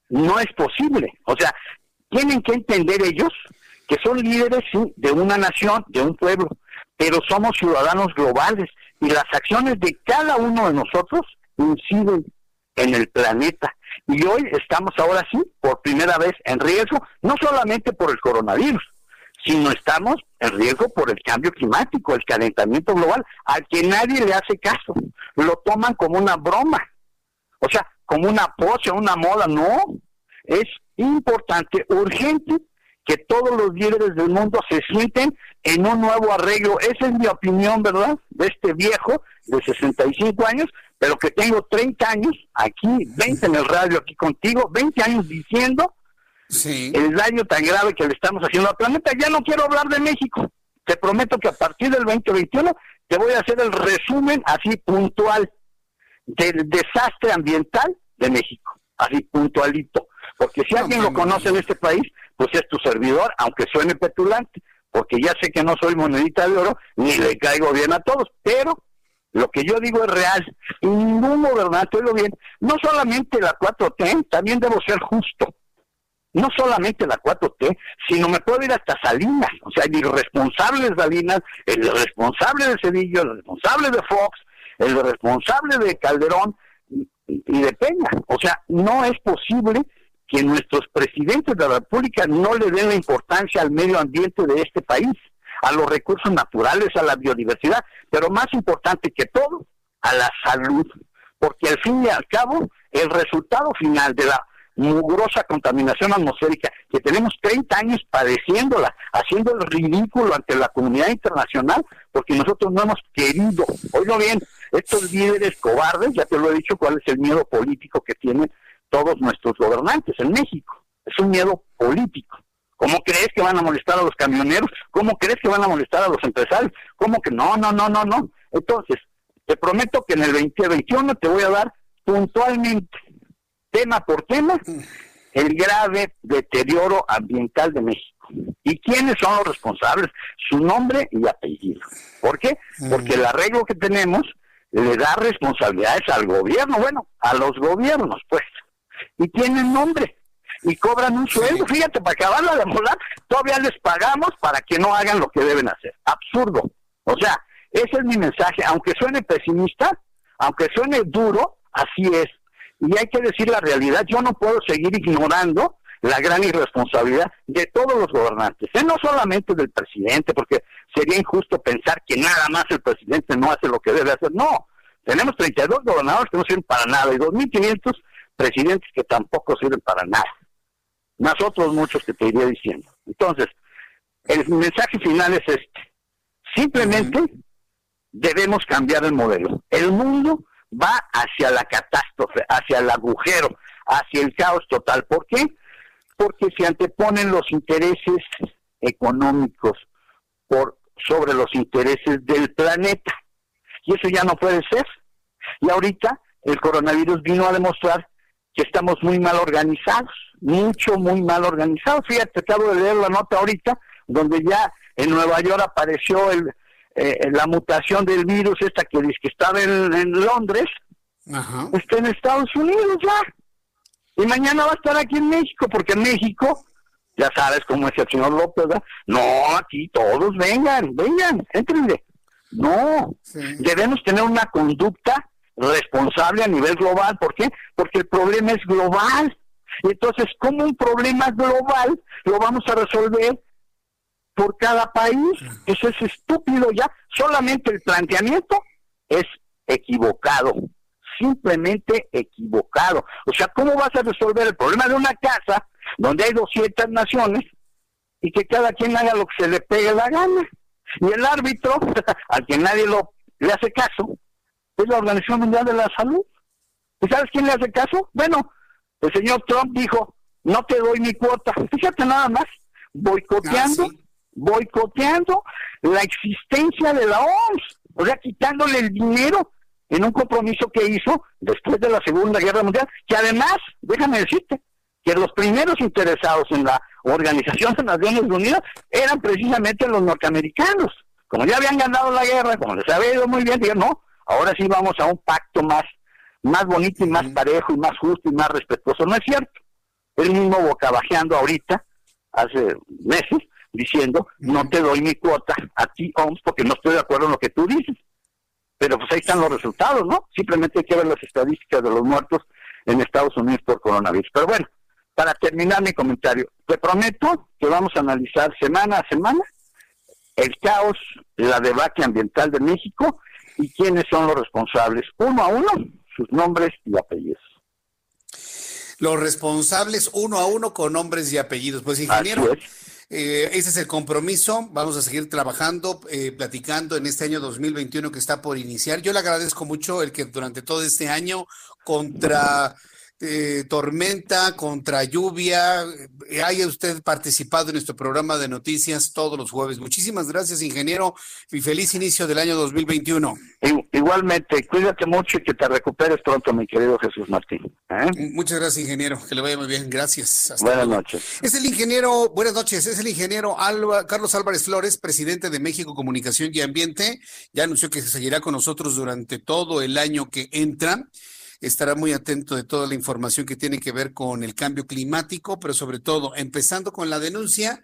no es posible. O sea, tienen que entender ellos que son líderes sí, de una nación, de un pueblo, pero somos ciudadanos globales y las acciones de cada uno de nosotros inciden en el planeta. Y hoy estamos ahora sí, por primera vez, en riesgo, no solamente por el coronavirus, sino estamos en riesgo por el cambio climático, el calentamiento global, al que nadie le hace caso. Lo toman como una broma, o sea, como una pose, una moda. No, es importante, urgente, que todos los líderes del mundo se sienten en un nuevo arreglo. Esa es mi opinión, ¿verdad? De este viejo de 65 años pero que tengo 30 años aquí, 20 en el radio aquí contigo, 20 años diciendo el daño tan grave que le estamos haciendo al planeta. Ya no quiero hablar de México. Te prometo que a partir del 2021 te voy a hacer el resumen así puntual del desastre ambiental de México, así puntualito. Porque si alguien lo conoce en este país, pues es tu servidor, aunque suene petulante, porque ya sé que no soy monedita de oro, ni le caigo bien a todos, pero lo que yo digo es real. Y ningún gobernante, oigo bien, no solamente la 4T, también debo ser justo. No solamente la 4T, sino me puedo ir hasta Salinas. O sea, el irresponsable de Salinas, el responsable de Cedillo, el responsable de Fox, el responsable de Calderón y de Peña. O sea, no es posible que nuestros presidentes de la República no le den la importancia al medio ambiente de este país a los recursos naturales, a la biodiversidad, pero más importante que todo, a la salud, porque al fin y al cabo el resultado final de la mugrosa contaminación atmosférica que tenemos 30 años padeciéndola, haciendo el ridículo ante la comunidad internacional, porque nosotros no hemos querido, oigo bien, estos líderes cobardes, ya te lo he dicho cuál es el miedo político que tienen todos nuestros gobernantes en México, es un miedo político. ¿Cómo crees que van a molestar a los camioneros? ¿Cómo crees que van a molestar a los empresarios? ¿Cómo que no, no, no, no, no? Entonces, te prometo que en el 2021 te voy a dar puntualmente, tema por tema, el grave deterioro ambiental de México. ¿Y quiénes son los responsables? Su nombre y apellido. ¿Por qué? Porque el arreglo que tenemos le da responsabilidades al gobierno, bueno, a los gobiernos, pues. Y tienen nombre y cobran un sueldo. Fíjate, para acabarla de molar, todavía les pagamos para que no hagan lo que deben hacer. Absurdo. O sea, ese es mi mensaje. Aunque suene pesimista, aunque suene duro, así es. Y hay que decir la realidad. Yo no puedo seguir ignorando la gran irresponsabilidad de todos los gobernantes, ¿eh? no solamente del presidente, porque sería injusto pensar que nada más el presidente no hace lo que debe hacer. No, tenemos 32 gobernadores que no sirven para nada y 2.500 presidentes que tampoco sirven para nada más otros muchos que te iría diciendo. Entonces, el mensaje final es este. Simplemente debemos cambiar el modelo. El mundo va hacia la catástrofe, hacia el agujero, hacia el caos total. ¿Por qué? Porque se anteponen los intereses económicos por sobre los intereses del planeta. Y eso ya no puede ser. Y ahorita el coronavirus vino a demostrar que estamos muy mal organizados mucho, muy mal organizado. Fíjate, acabo de leer la nota ahorita, donde ya en Nueva York apareció el, eh, la mutación del virus, esta que dice que estaba en, Londres, está en Estados Unidos ya. Y mañana va a estar aquí en México, porque en México, ya sabes cómo es el señor López, ¿verdad? No, aquí todos vengan, vengan, entrenle. No, debemos tener una conducta responsable a nivel global. ¿Por qué? Porque el problema es global. Entonces, ¿cómo un problema global lo vamos a resolver por cada país. Eso es estúpido ya. Solamente el planteamiento es equivocado, simplemente equivocado. O sea, ¿cómo vas a resolver el problema de una casa donde hay 200 naciones y que cada quien haga lo que se le pegue la gana? Y el árbitro, <laughs> al que nadie lo, le hace caso, es la Organización Mundial de la Salud. ¿Y sabes quién le hace caso? Bueno, el señor Trump dijo, no te doy mi cuota. Fíjate nada más, boicoteando, ah, boicoteando la existencia de la OMS, o sea, quitándole el dinero en un compromiso que hizo después de la Segunda Guerra Mundial, que además, déjame decirte, que los primeros interesados en la Organización de Naciones Unidas eran precisamente los norteamericanos. Como ya habían ganado la guerra, como les había ido muy bien, dijeron, no, ahora sí vamos a un pacto más, más bonito y más parejo y más justo y más respetuoso. No es cierto. Él mismo bocabajeando ahorita, hace meses, diciendo, no te doy mi cuota a ti, OMS, porque no estoy de acuerdo en lo que tú dices. Pero pues ahí están los resultados, ¿no? Simplemente hay que ver las estadísticas de los muertos en Estados Unidos por coronavirus. Pero bueno, para terminar mi comentario, te prometo que vamos a analizar semana a semana el caos, la debacle ambiental de México y quiénes son los responsables, uno a uno, sus nombres y apellidos. Los responsables uno a uno con nombres y apellidos. Pues ingeniero, eh, ese es el compromiso. Vamos a seguir trabajando, eh, platicando en este año 2021 que está por iniciar. Yo le agradezco mucho el que durante todo este año contra eh, tormenta, contra lluvia. Eh, haya usted participado en nuestro programa de noticias todos los jueves. Muchísimas gracias, ingeniero, y feliz inicio del año 2021. Igualmente, cuídate mucho y que te recuperes pronto, mi querido Jesús Martín. ¿eh? Muchas gracias, ingeniero. Que le vaya muy bien. Gracias. buenas noches. Es el ingeniero, buenas noches, es el ingeniero Carlos Álvarez Flores, presidente de México Comunicación y Ambiente. Ya anunció que se seguirá con nosotros durante todo el año que entra estará muy atento de toda la información que tiene que ver con el cambio climático, pero sobre todo, empezando con la denuncia,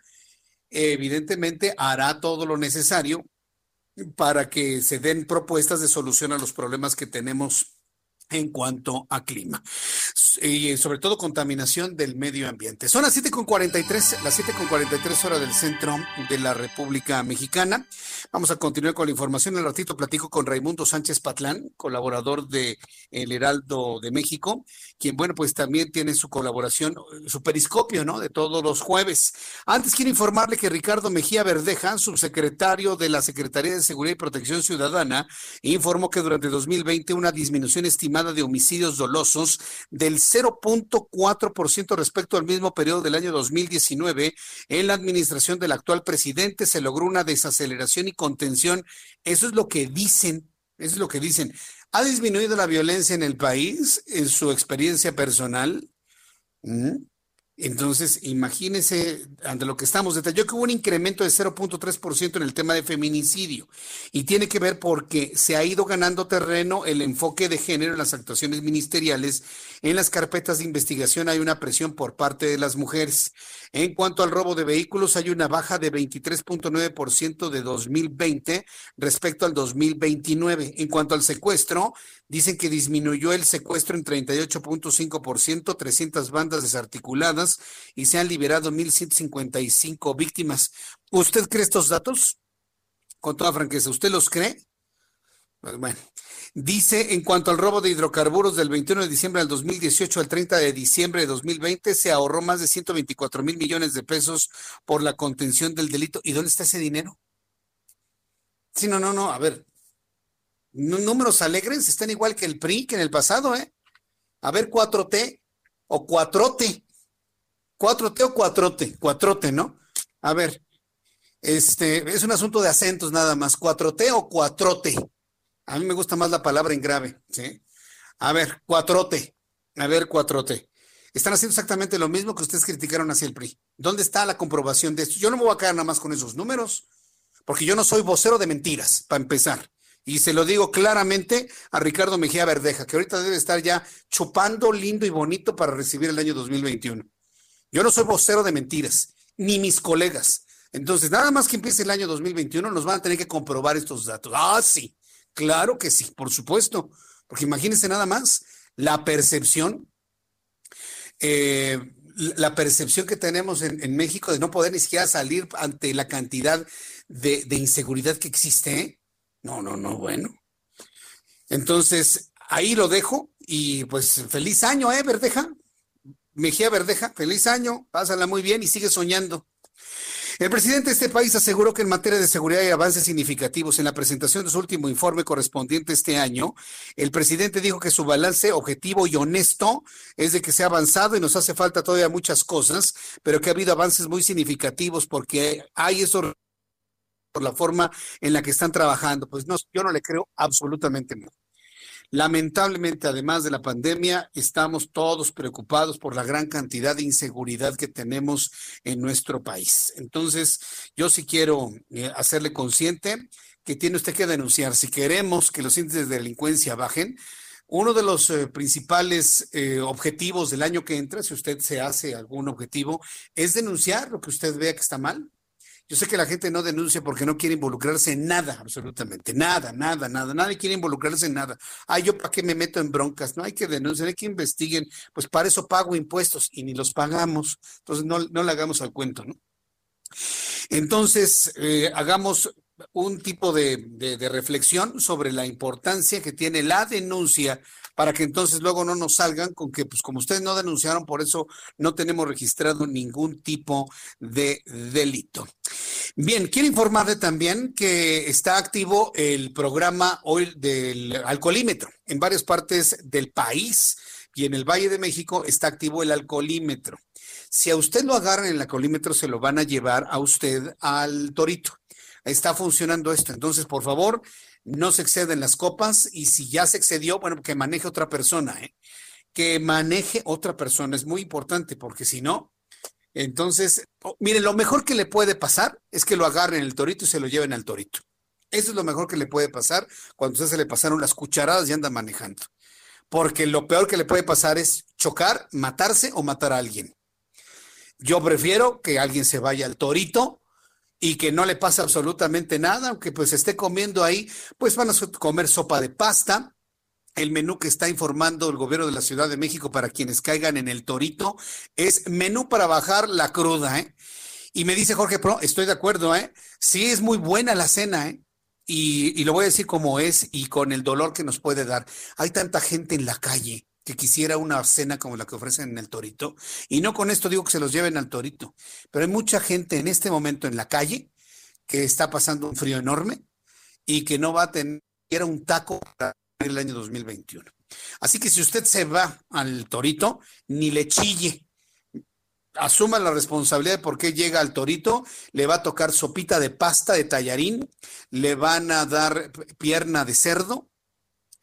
evidentemente hará todo lo necesario para que se den propuestas de solución a los problemas que tenemos en cuanto a clima y sobre todo contaminación del medio ambiente. Son las 7.43, las 7.43 horas del centro de la República Mexicana. Vamos a continuar con la información. El ratito platico con Raimundo Sánchez Patlán, colaborador de El Heraldo de México, quien, bueno, pues también tiene su colaboración, su periscopio, ¿no? De todos los jueves. Antes quiero informarle que Ricardo Mejía Verdeja, subsecretario de la Secretaría de Seguridad y Protección Ciudadana, informó que durante 2020 una disminución estimada de homicidios dolosos del 0.4% respecto al mismo periodo del año 2019. En la administración del actual presidente se logró una desaceleración y contención. Eso es lo que dicen, eso es lo que dicen. ¿Ha disminuido la violencia en el país en su experiencia personal? ¿Mm? Entonces, imagínese ante lo que estamos. Detalló que hubo un incremento de 0.3% en el tema de feminicidio y tiene que ver porque se ha ido ganando terreno el enfoque de género en las actuaciones ministeriales. En las carpetas de investigación hay una presión por parte de las mujeres. En cuanto al robo de vehículos, hay una baja de 23.9% de 2020 respecto al 2029. En cuanto al secuestro, dicen que disminuyó el secuestro en 38.5%, 300 bandas desarticuladas y se han liberado 1.155 víctimas. ¿Usted cree estos datos? Con toda franqueza, ¿usted los cree? Pues bueno, Dice, en cuanto al robo de hidrocarburos del 21 de diciembre del 2018 al 30 de diciembre de 2020, se ahorró más de 124 mil millones de pesos por la contención del delito. ¿Y dónde está ese dinero? Sí, no, no, no, a ver. Números alegres están igual que el PRI, que en el pasado, ¿eh? A ver, 4T o 4T. 4T o 4T, 4T, ¿no? A ver, este, es un asunto de acentos nada más, 4T o 4T. A mí me gusta más la palabra en grave, ¿sí? A ver, cuatrote. A ver, cuatrote. Están haciendo exactamente lo mismo que ustedes criticaron hacia el PRI. ¿Dónde está la comprobación de esto? Yo no me voy a quedar nada más con esos números, porque yo no soy vocero de mentiras, para empezar. Y se lo digo claramente a Ricardo Mejía Verdeja, que ahorita debe estar ya chupando lindo y bonito para recibir el año 2021. Yo no soy vocero de mentiras, ni mis colegas. Entonces, nada más que empiece el año 2021, nos van a tener que comprobar estos datos. Ah, sí. Claro que sí, por supuesto, porque imagínense nada más la percepción, eh, la percepción que tenemos en, México de no poder ni siquiera salir ante la cantidad de, de inseguridad que existe. No, no, no, bueno. Entonces, ahí lo dejo y pues feliz año, ¿eh, Verdeja? Mejía Verdeja, feliz año, pásala muy bien y sigue soñando. El presidente de este país aseguró que en materia de seguridad hay avances significativos. En la presentación de su último informe correspondiente este año, el presidente dijo que su balance objetivo y honesto es de que se ha avanzado y nos hace falta todavía muchas cosas, pero que ha habido avances muy significativos porque hay eso por la forma en la que están trabajando. Pues no, yo no le creo absolutamente nada. Lamentablemente, además de la pandemia, estamos todos preocupados por la gran cantidad de inseguridad que tenemos en nuestro país. Entonces, yo sí quiero eh, hacerle consciente que tiene usted que denunciar. Si queremos que los índices de delincuencia bajen, uno de los eh, principales eh, objetivos del año que entra, si usted se hace algún objetivo, es denunciar lo que usted vea que está mal. Yo sé que la gente no denuncia porque no quiere involucrarse en nada, absolutamente, nada, nada, nada, nadie quiere involucrarse en nada. Ay, yo para qué me meto en broncas, no hay que denunciar, hay que investiguen, pues para eso pago impuestos y ni los pagamos, entonces no, no le hagamos al cuento, ¿no? Entonces, eh, hagamos un tipo de, de, reflexión sobre la importancia que tiene la denuncia para que entonces luego no nos salgan con que, pues como ustedes no denunciaron, por eso no tenemos registrado ningún tipo de delito. Bien, quiero informarle también que está activo el programa hoy del alcoholímetro en varias partes del país y en el Valle de México está activo el alcoholímetro. Si a usted lo agarran en el alcoholímetro, se lo van a llevar a usted al torito. Está funcionando esto. Entonces, por favor, no se exceden las copas y si ya se excedió, bueno, que maneje otra persona, ¿eh? que maneje otra persona. Es muy importante porque si no, entonces, oh, mire, lo mejor que le puede pasar es que lo agarren el torito y se lo lleven al torito. Eso es lo mejor que le puede pasar cuando usted se le pasaron las cucharadas y anda manejando. Porque lo peor que le puede pasar es chocar, matarse o matar a alguien. Yo prefiero que alguien se vaya al torito y que no le pase absolutamente nada, aunque pues esté comiendo ahí, pues van a comer sopa de pasta. El menú que está informando el gobierno de la Ciudad de México para quienes caigan en el torito es menú para bajar la cruda, ¿eh? Y me dice Jorge Pro, estoy de acuerdo, ¿eh? Sí, es muy buena la cena, ¿eh? Y, y lo voy a decir como es y con el dolor que nos puede dar. Hay tanta gente en la calle que quisiera una cena como la que ofrecen en el Torito. Y no con esto digo que se los lleven al Torito, pero hay mucha gente en este momento en la calle que está pasando un frío enorme y que no va a tener un taco para el año 2021. Así que si usted se va al Torito, ni le chille. Asuma la responsabilidad de por qué llega al torito, le va a tocar sopita de pasta de tallarín, le van a dar pierna de cerdo,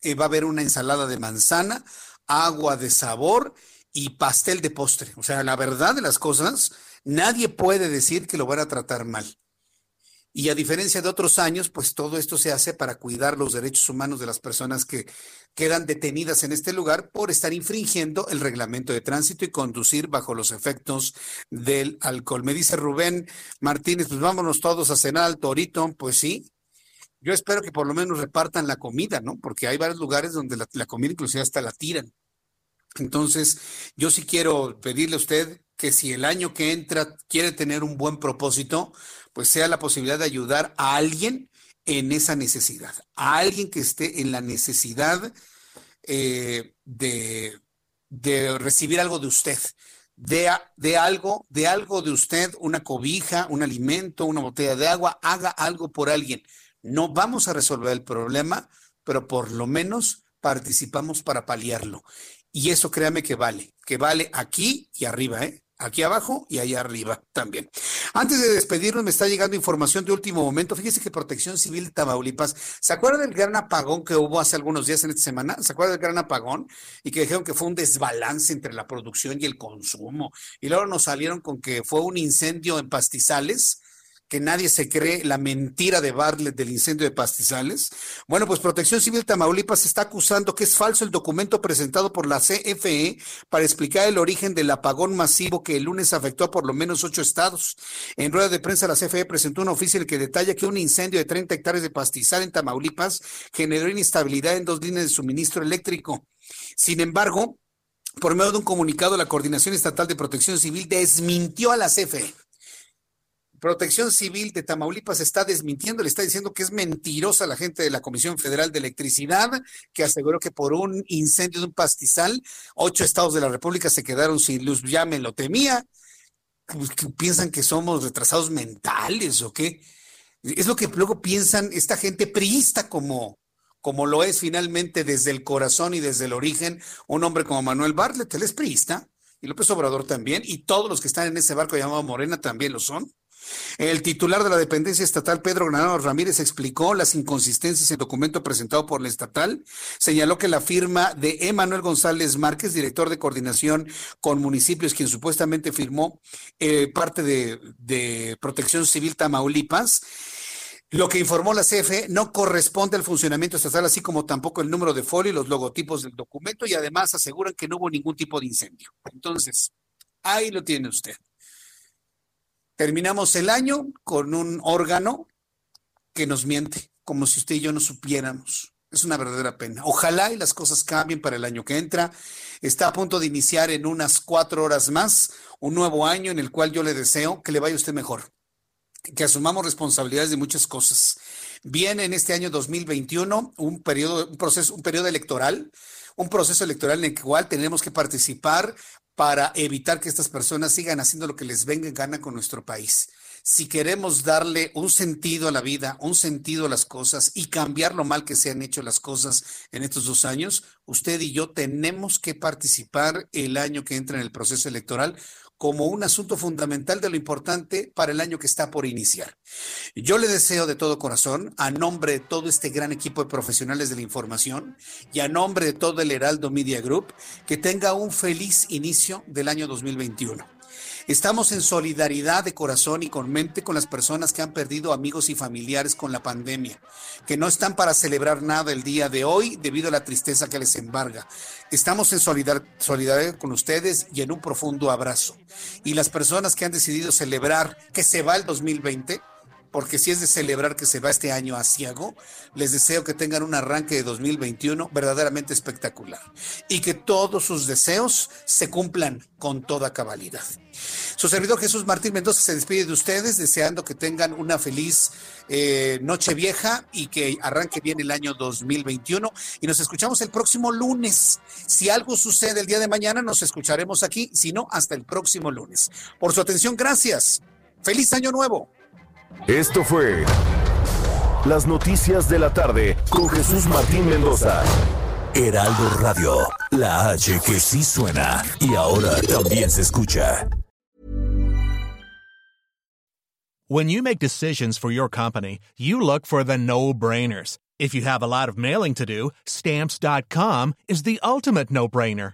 eh, va a haber una ensalada de manzana, agua de sabor y pastel de postre. O sea, la verdad de las cosas, nadie puede decir que lo van a tratar mal. Y a diferencia de otros años, pues todo esto se hace para cuidar los derechos humanos de las personas que quedan detenidas en este lugar por estar infringiendo el reglamento de tránsito y conducir bajo los efectos del alcohol. Me dice Rubén Martínez, pues vámonos todos a cenar al torito. Pues sí, yo espero que por lo menos repartan la comida, ¿no? Porque hay varios lugares donde la, comida inclusive hasta la tiran. Entonces, yo sí quiero pedirle a usted que si el año que entra quiere tener un buen propósito, pues sea la posibilidad de ayudar a alguien en esa necesidad, a alguien que esté en la necesidad eh, de, recibir algo de usted, de, algo, de algo de usted, una cobija, un alimento, una botella de agua, haga algo por alguien. No vamos a resolver el problema, pero por lo menos participamos para paliarlo. Y eso créame que vale, que vale aquí y arriba, ¿eh? Aquí abajo y allá arriba también. Antes de despedirnos, me está llegando información de último momento. Fíjese que Protección Civil Tamaulipas, ¿se acuerda del gran apagón que hubo hace algunos días en esta semana? ¿Se acuerda del gran apagón? Y que dijeron que fue un desbalance entre la producción y el consumo. Y luego nos salieron con que fue un incendio en pastizales que nadie se cree la mentira de Barlet del incendio de pastizales. Bueno, pues Protección Civil Tamaulipas está acusando que es falso el documento presentado por la CFE para explicar el origen del apagón masivo que el lunes afectó a por lo menos ocho estados. En rueda de prensa, la CFE presentó un oficio que detalla que un incendio de 30 hectáreas de pastizal en Tamaulipas generó inestabilidad en dos líneas de suministro eléctrico. Sin embargo, por medio de un comunicado, la Coordinación Estatal de Protección Civil desmintió a la CFE. Protección Civil de Tamaulipas está desmintiendo, le está diciendo que es mentirosa la gente de la Comisión Federal de Electricidad, que aseguró que por un incendio de un pastizal, ocho estados de la República se quedaron sin luz. Ya me lo temía. Pues, ¿Piensan que somos retrasados mentales o qué? Es lo que luego piensan esta gente priista como, como lo es finalmente desde el corazón y desde el origen un hombre como Manuel Bartlett, él es priista, y López Obrador también, y todos los que están en ese barco llamado Morena también lo son. El titular de la dependencia estatal, Pedro Granado Ramírez, explicó las inconsistencias en el documento presentado por la estatal. Señaló que la firma de Emanuel González Márquez, director de coordinación con municipios, quien supuestamente firmó eh, parte de, de Protección Civil Tamaulipas, lo que informó la CFE no corresponde al funcionamiento estatal, así como tampoco el número de folio y los logotipos del documento, y además aseguran que no hubo ningún tipo de incendio. Entonces, ahí lo tiene usted. Terminamos el año con un órgano que nos miente, como si usted y yo no supiéramos. Es una verdadera pena. Ojalá y las cosas cambien para el año que entra. Está a punto de iniciar en unas cuatro horas más un nuevo año en el cual yo le deseo que le vaya usted mejor que asumamos responsabilidades de muchas cosas. Viene en este año 2021 un periodo, un proceso, un periodo electoral, un proceso electoral en el cual tenemos que participar para evitar que estas personas sigan haciendo lo que les venga en gana con nuestro país. Si queremos darle un sentido a la vida, un sentido a las cosas y cambiar lo mal que se han hecho las cosas en estos dos años, usted y yo tenemos que participar el año que entra en el proceso electoral como un asunto fundamental de lo importante para el año que está por iniciar. Yo le deseo de todo corazón, a nombre de todo este gran equipo de profesionales de la información y a nombre de todo el Heraldo Media Group, que tenga un feliz inicio del año 2021. Estamos en solidaridad de corazón y con mente con las personas que han perdido amigos y familiares con la pandemia, que no están para celebrar nada el día de hoy debido a la tristeza que les embarga. Estamos en solidaridad con ustedes y en un profundo abrazo. Y las personas que han decidido celebrar que se va el 2020, porque si es de celebrar que se va este año a ciego, les deseo que tengan un arranque de 2021 verdaderamente espectacular y que todos sus deseos se cumplan con toda cabalidad. Su servidor Jesús Martín Mendoza se despide de ustedes deseando que tengan una feliz eh, noche vieja y que arranque bien el año 2021 y nos escuchamos el próximo lunes. Si algo sucede el día de mañana, nos escucharemos aquí, si no, hasta el próximo lunes. Por su atención, gracias. Feliz año nuevo. Esto fue Las Noticias de la Tarde con Jesús Martín Mendoza. Heraldo Radio, la H que sí suena y ahora también se escucha. When you make decisions for your company, you look for the no-brainers. If you have a lot of mailing to do, stamps.com is the ultimate no-brainer.